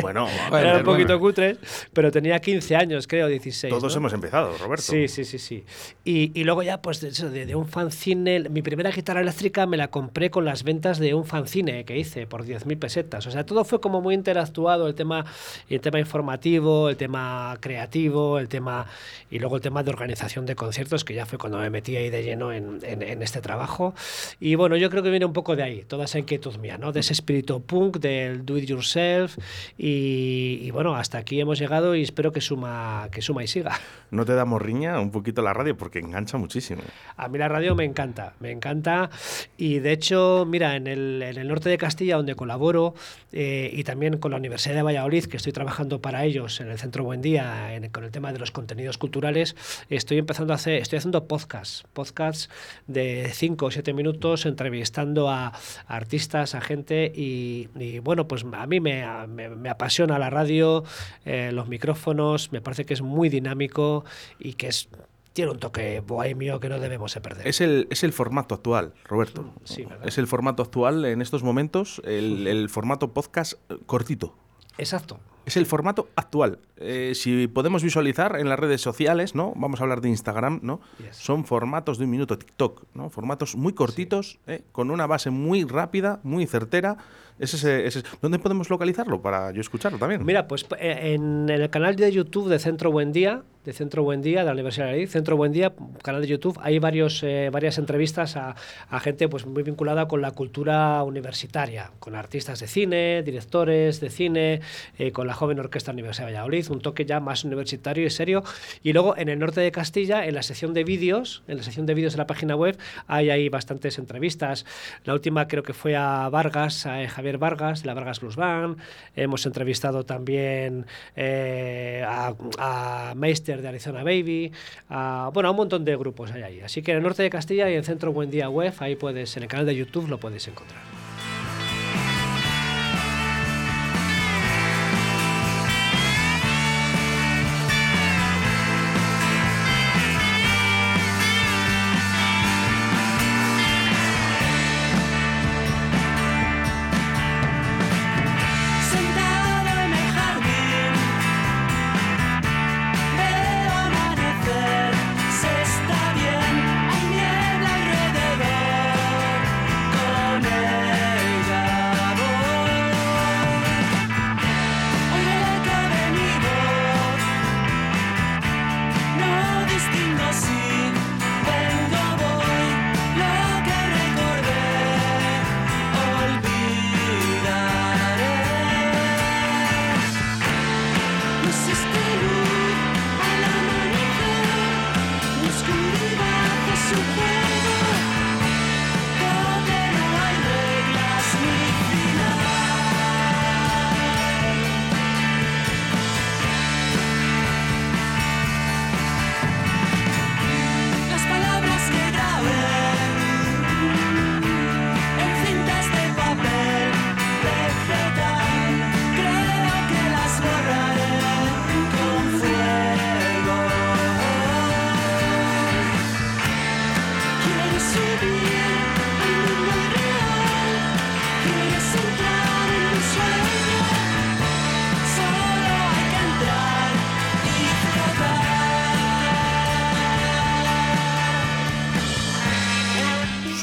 Bueno, (laughs) Bueno, eran ver, un poquito bueno, cutres, pero tenía 15 años, creo, 16. todos ¿no? hemos empezado, Roberto. Sí, sí, sí, sí. Y, y luego ya, pues, de, de un fanzine, mi primera guitarra eléctrica me la compré con las ventas de un fanzine que hice por 10.000 pesetas. O sea, todo fue como muy interactuado, el tema, el tema informativo, el tema creativo, el tema... Y luego el tema de organización de conciertos, que ya fue cuando me metí ahí de lleno en, en- en este trabajo. Y bueno, yo creo que viene un poco de ahí, toda esa inquietud mía, ¿no? De ese espíritu punk, del do it yourself. Y, y bueno, hasta aquí hemos llegado y espero que suma, que suma y siga. No te damos riña un poquito la radio porque engancha muchísimo. A mí la radio me encanta, me encanta. Y de hecho, mira, en el, en el norte de Castilla, donde colaboro, eh, y también con la Universidad de Valladolid, que estoy trabajando para ellos en el Centro Buen Día, en- con el tema de los contenidos culturales, estoy empezando a hacer, estoy haciendo podcasts, podcasts de 5 o 7 minutos entrevistando a, a artistas, a gente y, y, bueno, pues a mí me, me, me apasiona la radio, eh, los micrófonos, me parece que es muy dinámico y que es tiene un toque bohemio que no debemos de perder. Es el, es el formato actual, Roberto. Sí, es el formato actual en estos momentos, el, el formato podcast cortito. Exacto. Es el formato actual. Eh, si podemos visualizar en las redes sociales, ¿no? Vamos a hablar de Instagram, ¿no? Yes. Son formatos de un minuto TikTok, ¿no? Formatos muy cortitos, ¿eh? con una base muy rápida, muy certera. Es ese, ese- ¿Dónde podemos localizarlo para yo escucharlo también? Mira, pues eh, en el canal de YouTube de Centro Buen Día, de Centro Buen Día, de la Universidad de Madrid, Centro Buen Día, canal de YouTube, hay varios, eh, varias entrevistas a, a gente pues, muy vinculada con la cultura universitaria, con artistas de cine, directores de cine, eh, con la joven orquesta de la Universidad de Valladolid, un toque ya más universitario y serio. Y luego en el norte de Castilla, en la sección de vídeos, en la sección de vídeos de la página web, hay ahí bastantes entrevistas. La última creo que fue a Vargas, a eh, Javier Vargas, de la Vargas Blues Band. Hemos entrevistado también eh, a, a Meister de Arizona Baby, a, bueno, a un montón de grupos hay ahí. Así que en el norte de Castilla y en Centro Buen Día Web, ahí puedes, en el canal de YouTube lo puedes encontrar.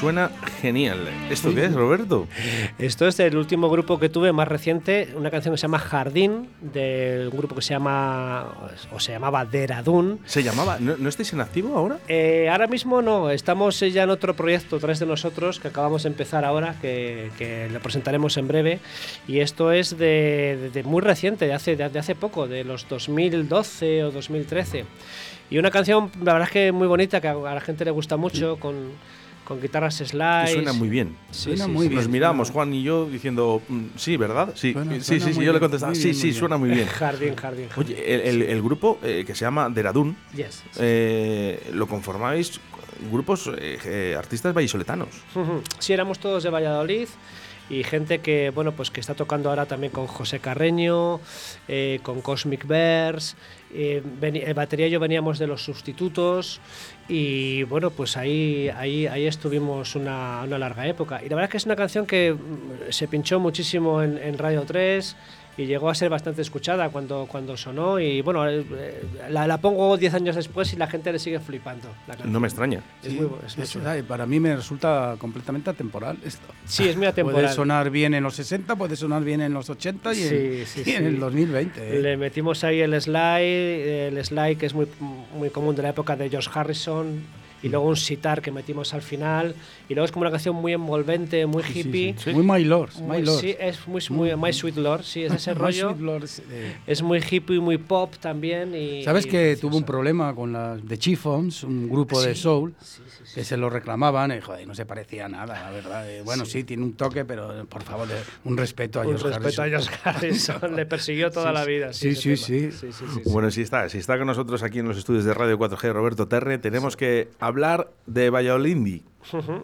Suena genial. ¿Esto qué es, Roberto? Esto es del último grupo que tuve más reciente, una canción que se llama Jardín, del grupo que se llama, o se llamaba Deradun. ¿Se llamaba? ¿No, ¿no estáis en activo ahora? Eh, ahora mismo no, estamos eh, ya en otro proyecto tras de nosotros que acabamos de empezar ahora, que, que lo presentaremos en breve. Y esto es de, de- de muy reciente, de hace, de, de hace poco, de los 2012 o 2013. Y una canción, la verdad es que muy bonita, que a a la gente le gusta mucho, con, con guitarras slides. suena muy bien. Sí, Suena sí, muy sí. bien. Nos miramos, Juan y yo, diciendo, mm, sí, ¿verdad? Sí, Suena- sí, suena sí, sí, yo le contestaba, sí, sí, suena muy bien. (laughs) Jardín, jardín. jardín. Oye, el, el- el grupo eh, que se llama Deradun, Yes. eh, lo conformáis grupos, eh, eh, artistas vallisoletanos. Sí, éramos todos de Valladolid y gente que, bueno, pues que está tocando ahora también con José Carreño, eh, con Cosmic Bears. Eh, batería y yo veníamos de los sustitutos y bueno, pues ahí, ahí, ahí estuvimos una, una larga época. Y la verdad es que es una canción que mm, se pinchó muchísimo en, en Radio 3 y llegó a ser bastante escuchada cuando, cuando sonó y bueno, eh, la, la pongo 10 años después y la gente le sigue flipando. la. No me extraña. Es Sí, muy es muy es chula. verdad, y para mí me resulta completamente atemporal esto. Sí, es muy atemporal. Puede sonar bien en los 60, puede sonar bien en los 80 y, en, Sí, sí, y en sí. el 2020. ¿eh? Le metimos ahí el slide, el slide que es muy, muy común de la época de George Harrison, y luego un sitar que metimos al final, y luego es como una canción muy envolvente, muy Sí, sí, hippie. sí. Muy My Lords, muy- My Lords. sí, es muy, muy My Sweet Lord, sí, es (laughs) ese My rollo. Sweet Lords, eh, Es muy hippie, muy pop también. Y, ¿Sabes y que precioso. tuvo un problema con las The Chiffons, un grupo de soul, sí, sí, sí, que se lo reclamaban y joder, no se parecía a nada, la verdad. Eh, bueno, sí. tiene un toque, pero por favor, un respeto a Un George respeto a Harrison. George Harrison, le persiguió toda Sí, la vida. Sí, ese sí, tema. sí. sí, sí, sí, sí. Bueno, si está, si está con nosotros aquí en los estudios de Radio 4G Roberto Terre, tenemos que hablar de Valladolid.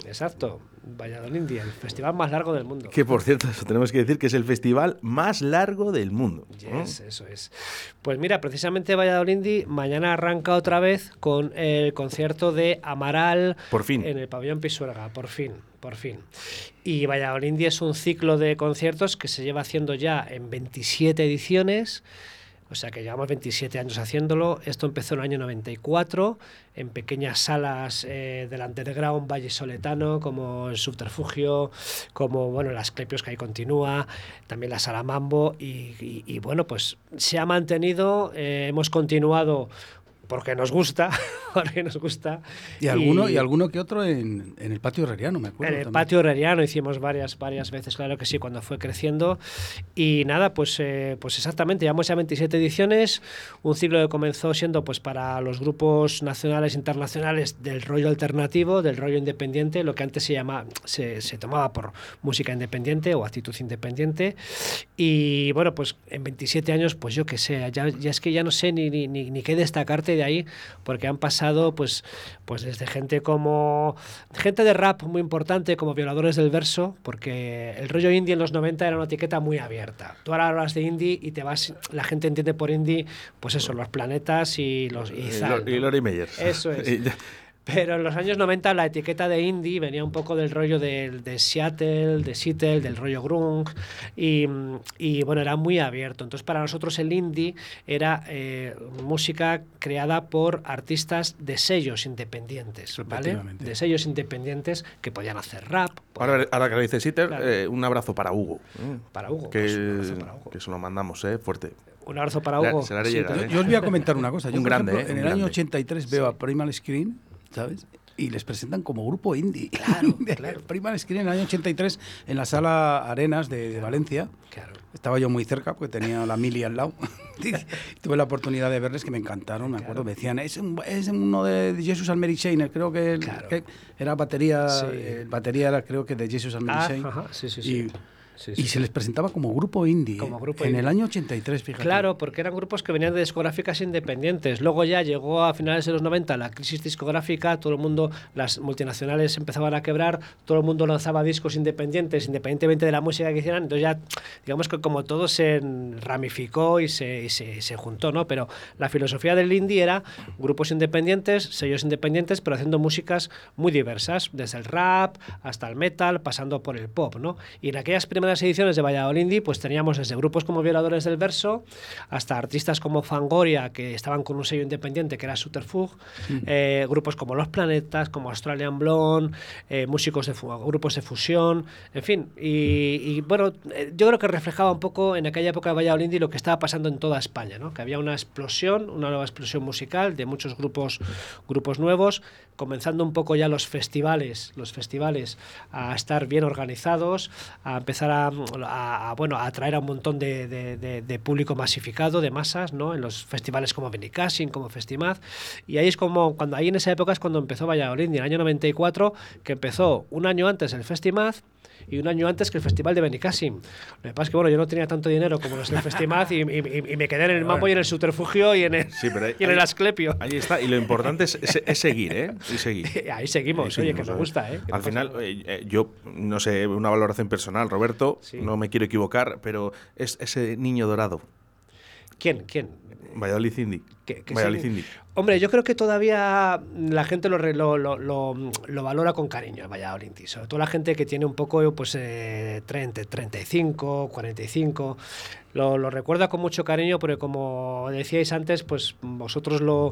Exacto, Valladolid, el festival más largo del mundo. Que por cierto, eso tenemos que decir que es el festival más largo del mundo. ¿no? Yes, eso es. Pues mira, precisamente Valladolid mañana arranca otra vez con el concierto de Amaral Por fin. en el pabellón Pisuerga, por fin, por fin. Y Valladolid es un ciclo de conciertos que se lleva haciendo ya en 27 ediciones. O sea que llevamos 27 años haciéndolo. Esto empezó en el año 94 en pequeñas salas eh, del underground Valle Soletano, como el Subterfugio, como bueno, las Clepios que ahí continúa, también la Sala Mambo. Y, bueno, pues se ha mantenido, eh, hemos continuado porque nos gusta, (laughs) porque nos gusta. Y alguno, y alguno que otro en, en el patio herreriano, me acuerdo. En el también. patio herreriano hicimos varias, varias veces, claro que sí, cuando fue creciendo. Y nada, pues, eh, pues exactamente, llevamos ya 27 ediciones, un ciclo que comenzó siendo pues para los grupos nacionales e internacionales del rollo alternativo, del rollo independiente, lo que antes se, llama, se, se tomaba por música independiente o actitud independiente. Y bueno, pues en 27 años, pues yo qué sé, ya, ya es que ya no sé ni, ni, ni, ni qué destacarte de ahí, porque han pasado pues, pues desde gente como gente de rap muy importante, como violadores del verso, porque el rollo indie en los 90 era una etiqueta muy abierta. Tú ahora hablas de indie y te vas, la gente entiende por indie, pues eso, los planetas y los y Y, y ¿no? Lori Meyers. Eso es. (laughs) Y Pero en los años 90 la etiqueta de indie venía un poco del rollo del- de, Seattle, de Seattle, del rollo grunge y, y, bueno, era muy abierto. Entonces para nosotros el indie era eh, música creada por artistas de sellos independientes, ¿vale? De sellos independientes que podían hacer rap. Ahora, ahora que lo dice Claro. eh, un abrazo para Hugo. ¿eh? Para Hugo, Que, pues, un abrazo para Hugo. que se lo mandamos, ¿eh? Fuerte. Un abrazo para Hugo. se la haré Sí, llegar, ¿eh? Yo os voy a comentar una cosa. Yo, Un grande, ejemplo, ¿eh? en el año grande. 83 veo a Primal Screen, ¿sabes? Y les presentan como grupo indie. Claro, (laughs) claro. Screen en el año 83 en la sala Arenas de, de Valencia. Claro. Estaba yo muy cerca porque tenía la mili al lado. (laughs) Tuve la oportunidad de verles que me encantaron, me acuerdo. Me decían, es, un- es uno de Jesus and Mary Chain, creo que, el- Claro. que era batería, Sí. el batería era creo que de Jesus and Mary Ah, Chain. ajá, sí, sí, Y, sí. Sí, y se les presentaba como grupo indie. Como ¿eh? grupo en indie. el año 83, fíjate. Claro, porque eran grupos que venían de discográficas independientes. Luego ya llegó a finales de los 90 la crisis discográfica, todo el mundo, las multinacionales empezaban a quebrar, todo el mundo lanzaba discos independientes, independientemente de la música que hicieran. Entonces ya, digamos que como todo se ramificó y se, y se, se juntó, ¿no? Pero la filosofía del indie era grupos independientes, sellos independientes, pero haciendo músicas muy diversas, desde el rap hasta el metal, pasando por el pop, ¿no? Y en aquellas primeras ediciones de Valladolid, Indie, pues teníamos desde grupos como Violadores del Verso hasta artistas como Fangoria, que estaban con un sello independiente que era Subterfuge, eh, grupos como Los Planetas, como Australian Blonde, eh, músicos de grupos de fusión, en fin. Y, y, bueno, eh, yo creo que reflejaba un poco en aquella época de Valladolid Indie lo que estaba pasando en toda España, ¿no? que había una explosión, una nueva explosión musical de muchos grupos, grupos nuevos, comenzando un poco ya los festivales, los festivales a estar bien organizados, a empezar a, a- bueno, a atraer a un montón de, de- de- de público masificado, de masas, ¿no? En los festivales como Benicassin, como Festimaz. Y ahí es como, cuando ahí en esa época es cuando empezó Valladolid, en el año 94, que empezó un año antes el Festimaz y un año antes que el festival de Benicassim. Lo que pasa es que bueno, yo no tenía tanto dinero como los del (laughs) Festimaz y, y- y- y me quedé en el Mambo y en el Subterfugio y en el, Sí, pero ahí- y en el Asclepio. Ahí está. Y lo importante es, es- es seguir, ¿eh? Y seguir. (laughs) Ahí seguimos, Ahí oye, que ¿eh? gusta, ¿eh? Que Al final, eh, eh, yo, no sé, una valoración personal, Roberto, Sí. no me quiero equivocar, pero es ese niño dorado. ¿Quién? ¿Quién? Valladolid Indie. Que- que Valladolid sí. Hombre, yo creo que todavía la gente lo, lo, lo, lo- lo valora con cariño, el Valladolid. Sobre todo la gente que tiene un poco, pues, eh, 30, 35, 45. Lo, lo recuerda con mucho cariño porque, como decíais antes, pues vosotros lo,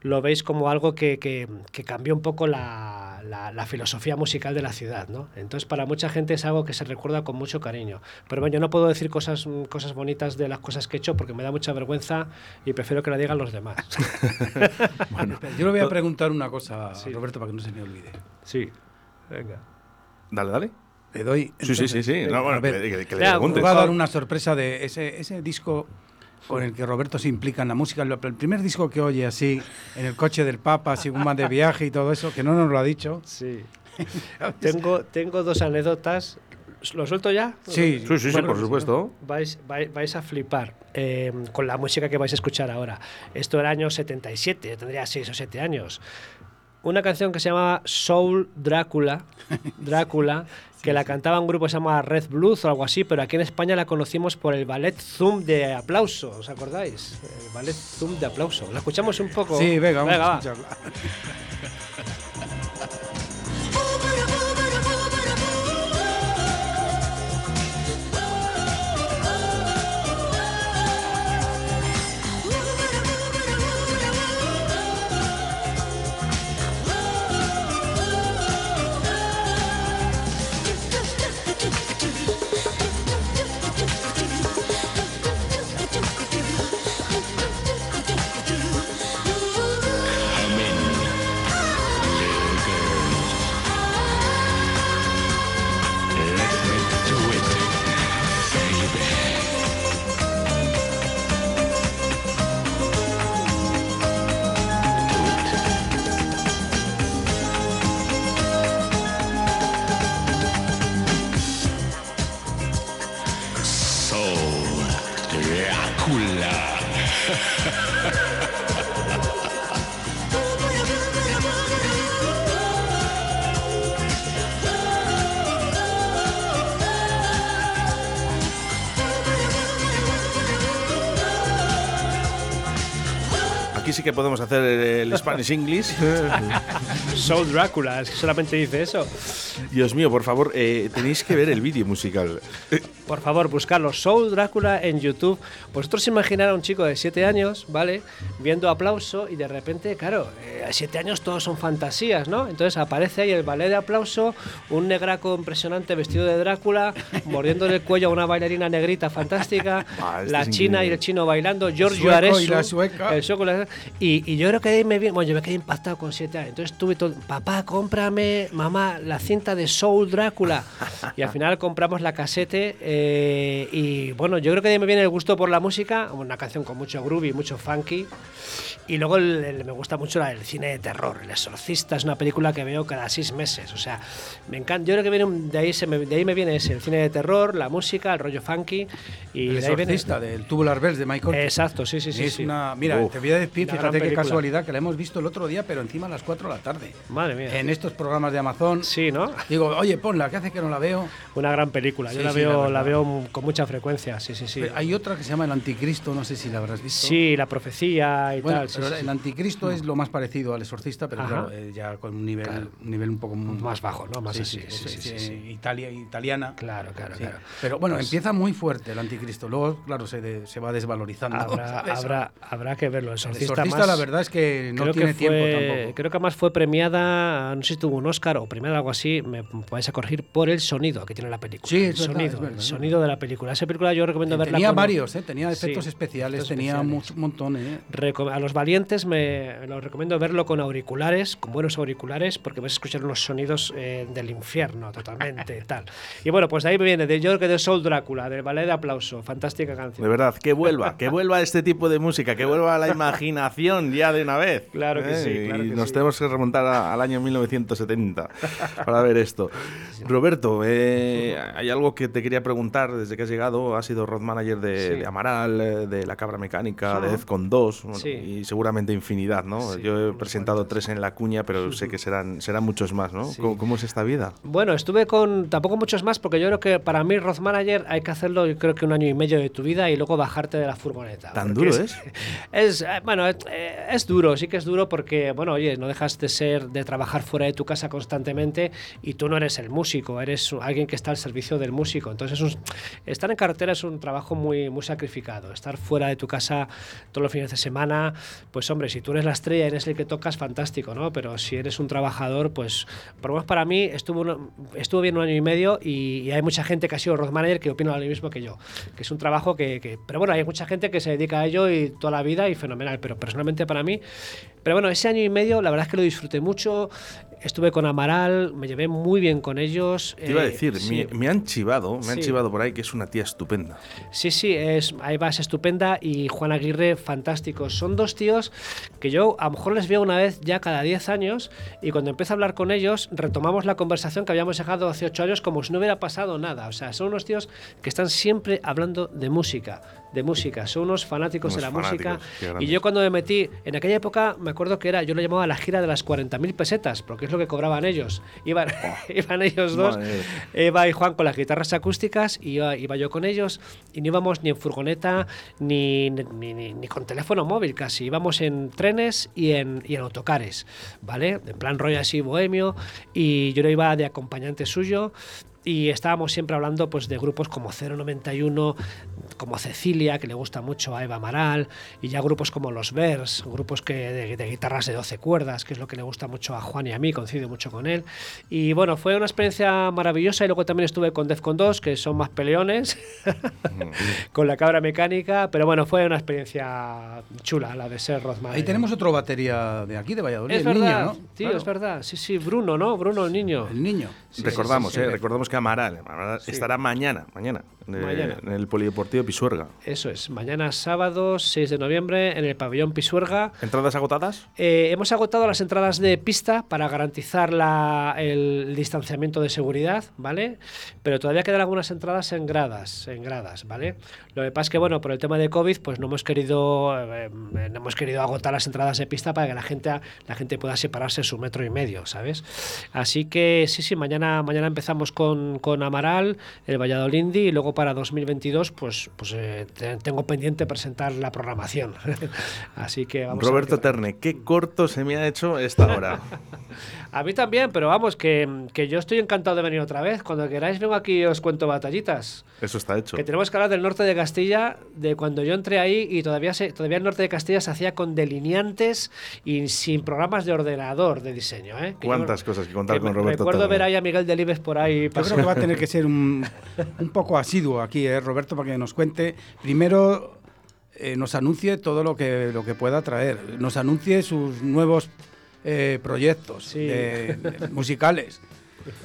lo veis como algo que, que- que cambió un poco la, la- la filosofía musical de la ciudad, ¿no? Entonces, para mucha gente es algo que se recuerda con mucho cariño. Pero bueno, yo no puedo decir cosas, cosas bonitas de las cosas que he hecho porque me da mucha vergüenza y prefiero que la digan los demás. (laughs) (laughs) Espera, Yo le voy a preguntar una cosa, Sí. Roberto, para que no se me olvide. Sí, venga. Dale, dale. Le doy. Sí, sí, sí, sí. No, bueno, a ver, que, que- que le preguntes. Va a dar una sorpresa de ese, ese disco con el que Roberto se implica en la música. El primer disco que oye así, en el coche del Papa, según van de viaje y todo eso, que no nos lo ha dicho. Sí. (laughs) tengo, tengo dos anécdotas. ¿Lo suelto ya? Sí, Sí, sí, Bueno, por supuesto. Vais, vais, vais a flipar eh, con la música que vais a escuchar ahora. Esto era año 77, yo tendría 6 o 7 años. una canción que se llamaba Soul Drácula, (laughs) Drácula, que la cantaba un grupo que se llama Red Blues o algo así, pero aquí en España la conocimos por el ballet Zoom de aplauso, ¿os acordáis? El ballet Zoom de aplauso. ¿La escuchamos un poco? Sí, venga, vamos va. a escucharla. (laughs) que podemos hacer el (laughs) Spanish English. Soul Drácula, es que solamente dice eso. Dios mío, por favor, eh, tenéis que ver el vídeo musical. Por favor, buscarlo. Soul Drácula en YouTube. Vosotros imaginar a un chico de 7 años, ¿vale? Viendo aplauso y de repente, claro, eh, a 7 años todos son fantasías, ¿no? Entonces aparece ahí el ballet de aplauso, un negraco impresionante vestido de Drácula, (laughs) mordiéndole el cuello a una bailarina negrita fantástica, (laughs) Ah, este la china y el chino bailando, Giorgio Aresu, el sueco y la- y, y yo creo que ahí me vi, bueno, yo me quedé impactado con 7 años. Entonces tuve todo, papá, cómprame, mamá, la cinta de Soul Drácula. (laughs) Y al final compramos la casete eh, y bueno, yo creo que me viene el gusto por la música, una canción con mucho groovy, mucho funky. Y luego el- el- me gusta mucho la- el cine de terror. El Exorcista es una película que veo cada seis meses. O sea, me encanta. Yo creo que viene un- de ahí, se me, de ahí me viene ese, el cine de terror, la música, el rollo funky. Y El de ahí viene. exorcista del Tubular Bells de Michael. Exacto, sí, sí, sí. es sí. una, mira, Uf. te voy a decir, fíjate qué casualidad que la hemos visto el otro día, pero encima a las 4 de la tarde. Madre mía. En estos programas de Amazon. Sí, ¿no? Digo, oye, ponla, ¿qué hace que no la veo? Una gran película. Yo Sí, la sí, veo, la la, veo con mucha frecuencia. Sí, sí, sí. Pero Hay otra que se llama El Anticristo, no sé si la habrás visto. Sí, la profecía y Bueno, tal. Pero el. Anticristo es lo más parecido al exorcista, pero Ajá. claro, eh, ya con un nivel, un nivel un poco Más bajo, ¿no? Más así. Italia, italiana. Claro, claro, claro. Pero bueno, Pues- empieza muy fuerte el Anticristo. Luego, claro, se, de- se va desvalorizando. Habrá, (laughs) ¿sabes? habrá, habrá que verlo. El El exorcista, más- la verdad es que no creo tiene que tiempo tampoco. Creo que además fue premiada, no sé si tuvo un Oscar o premiada algo así, me podéis a corregir, por el sonido que tiene la película. Sí, el verdad, sonido, verdad, el sonido de la película. Esa película yo recomiendo verla. Tenía con- varios, ¿eh? tenía Sí, efectos especiales, efectos tenía especiales. un montón. ¿eh? A los valientes me los recomiendo verlo con auriculares, con buenos auriculares, porque vais a escuchar unos sonidos eh, del infierno totalmente (laughs) tal. Y bueno, pues de ahí me viene de yo creo que de Soul Drácula, del ballet de aplauso, fantástica De canción. verdad, que vuelva, que vuelva este tipo de música, que vuelva la imaginación ya de una vez. Claro que sí, claro y que nos sí. tenemos que remontar a- al año 1970 para ver esto. (laughs) Roberto, eh, hay algo que te quería preguntar desde que has llegado. Has sido road manager de, Sí. de Amaral, eh, de La Cabra Mecánica, de Ajá. Defcon 2 bueno, Sí. y seguramente infinidad, ¿no? Sí, Yo he presentado cuantos. tres en la cuña, pero (laughs) sé que serán, serán muchos más, ¿no? Sí. ¿Cómo, cómo es esta vida? Bueno, estuve con tampoco muchos más porque yo creo que para mí road manager hay que hacerlo yo creo que un año y medio de tu vida y luego bajarte de la furgoneta. ¿Tan duro es? Es, (laughs) eh, bueno, es, eh, es duro, sí que es duro porque, bueno, oye, no dejas de ser, de trabajar fuera de tu casa constantemente y tú no eres el músico, eres alguien que está al servicio del músico. Entonces, es un- estar en carretera es un trabajo muy, muy sacrificado. Estar fuera de tu casa todos los fines de semana, pues hombre, si tú eres la estrella y eres el que tocas, fantástico, ¿no? Pero si eres un trabajador, pues, por lo menos para mí, estuvo, estuvo bien un año y medio y, y hay mucha gente que ha sido road manager que opina lo mismo que yo, que es un trabajo que, que- Pero bueno, hay mucha gente que se dedica a ello y toda la vida y fenomenal, pero personalmente para mí... Pero bueno, ese año y medio la verdad es que lo disfruté mucho, estuve con Amaral, me llevé muy bien con ellos. Te iba a eh, decir, sí. me, me han chivado, me han Sí. chivado por ahí que es una tía estupenda. Sí, sí, es, Eva es estupenda y Juan Aguirre fantástico. Son dos tíos que yo a lo mejor les veo una vez ya cada 10 años y cuando empiezo a hablar con ellos retomamos la conversación que habíamos dejado hace 8 años como si no hubiera pasado nada. O sea, son unos tíos que están siempre hablando de música, de música. Son unos fanáticos Unos de la música. fanáticos, qué Y yo cuando me metí, en aquella época me acuerdo que era, yo lo llamaba la gira de las 40.000 pesetas, porque es lo que cobraban ellos. Iban, (laughs) iban ellos dos. Eva y Juan con las guitarras acústicas, y iba, iba yo con ellos, y no íbamos ni en furgoneta ni, ni, ni- ni con teléfono móvil casi, íbamos en trenes y en, y en autocares, ¿vale? En plan rollo así bohemio, y yo no iba de acompañante suyo. Y estábamos siempre hablando pues, de grupos como 091, como Cecilia, que le gusta mucho a Eva Amaral, y ya grupos como Los Vers, grupos que de, de guitarras de 12 cuerdas, que es lo que le gusta mucho a Juan y a mí, coincido mucho con él. Y bueno, fue una experiencia maravillosa. Y luego también estuve con Defcon 2, que son más peleones, (laughs) con la cabra mecánica. Pero bueno, fue una experiencia chula la de ser Rozma. Ahí tenemos otro batería de aquí, de Valladolid, Es el verdad, niño, ¿no? tío, Claro, es verdad. Sí, sí, Bruno, ¿no? Bruno, el niño. El niño. Sí, recordamos, sí, sí, eh, sí. recordamos que Amaral, Amaral estará mañana, mañana, Mañana. en el Polideportivo Pisuerga. Eso es, mañana sábado 6 de noviembre en el pabellón Pisuerga. ¿Entradas agotadas? Eh, hemos agotado las entradas de pista para garantizar la- el distanciamiento de seguridad, ¿vale? Pero todavía quedan algunas entradas en gradas, en gradas, ¿vale? Lo que pasa es que, bueno, por el tema de COVID, pues no hemos querido, eh, eh, no hemos querido agotar las entradas de pista para que la gente, la gente pueda separarse su metro y medio, ¿sabes? Así que sí, sí, mañana, mañana empezamos con, con Amaral, el Valladolid y luego para 2022, pues, pues eh, te- tengo pendiente presentar la programación. (laughs) Así que vamos a ver Roberto qué. Terne, qué corto se me ha hecho esta hora. (laughs) A mí también, pero vamos, que, que yo estoy encantado de venir otra vez. Cuando queráis vengo aquí y os cuento batallitas. Eso está hecho. Que tenemos que hablar del norte de Castilla, de cuando yo entré ahí y todavía, se, todavía el norte de Castilla se hacía con delineantes y sin programas de ordenador de diseño. ¿eh? Que yo- Cuántas cosas que contar con Roberto Recuerdo Terne. ver ahí a Miguel Delibes por ahí. Yo creo que va a tener que ser un, un poco asiduo aquí, ¿eh, Roberto, para que nos cuente. Primero, eh, nos anuncie todo lo que, lo que pueda traer. Nos anuncie sus nuevos eh, proyectos Sí. musicales.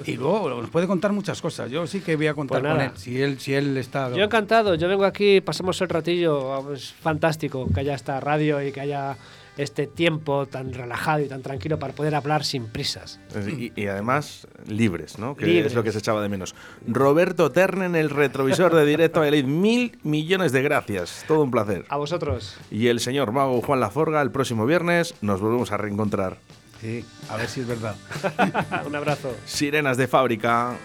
Y luego nos puede contar muchas cosas. Yo sí que voy a contar Pues con él. Si él, si él está. Yo encantado, yo vengo aquí, pasamos el ratillo, es fantástico que haya esta radio y que haya este tiempo tan relajado y tan tranquilo para poder hablar sin prisas. Y, y además libres, ¿no? Que Libres. es lo que se echaba de menos. Roberto Terne en el retrovisor de Directo a Valladolid. Mil millones de gracias. Todo un placer. A vosotros. Y el señor mago Juan Laforga, el próximo viernes nos volvemos a reencontrar. Sí, a ver si es verdad. (laughs) Un abrazo. Sirenas de fábrica.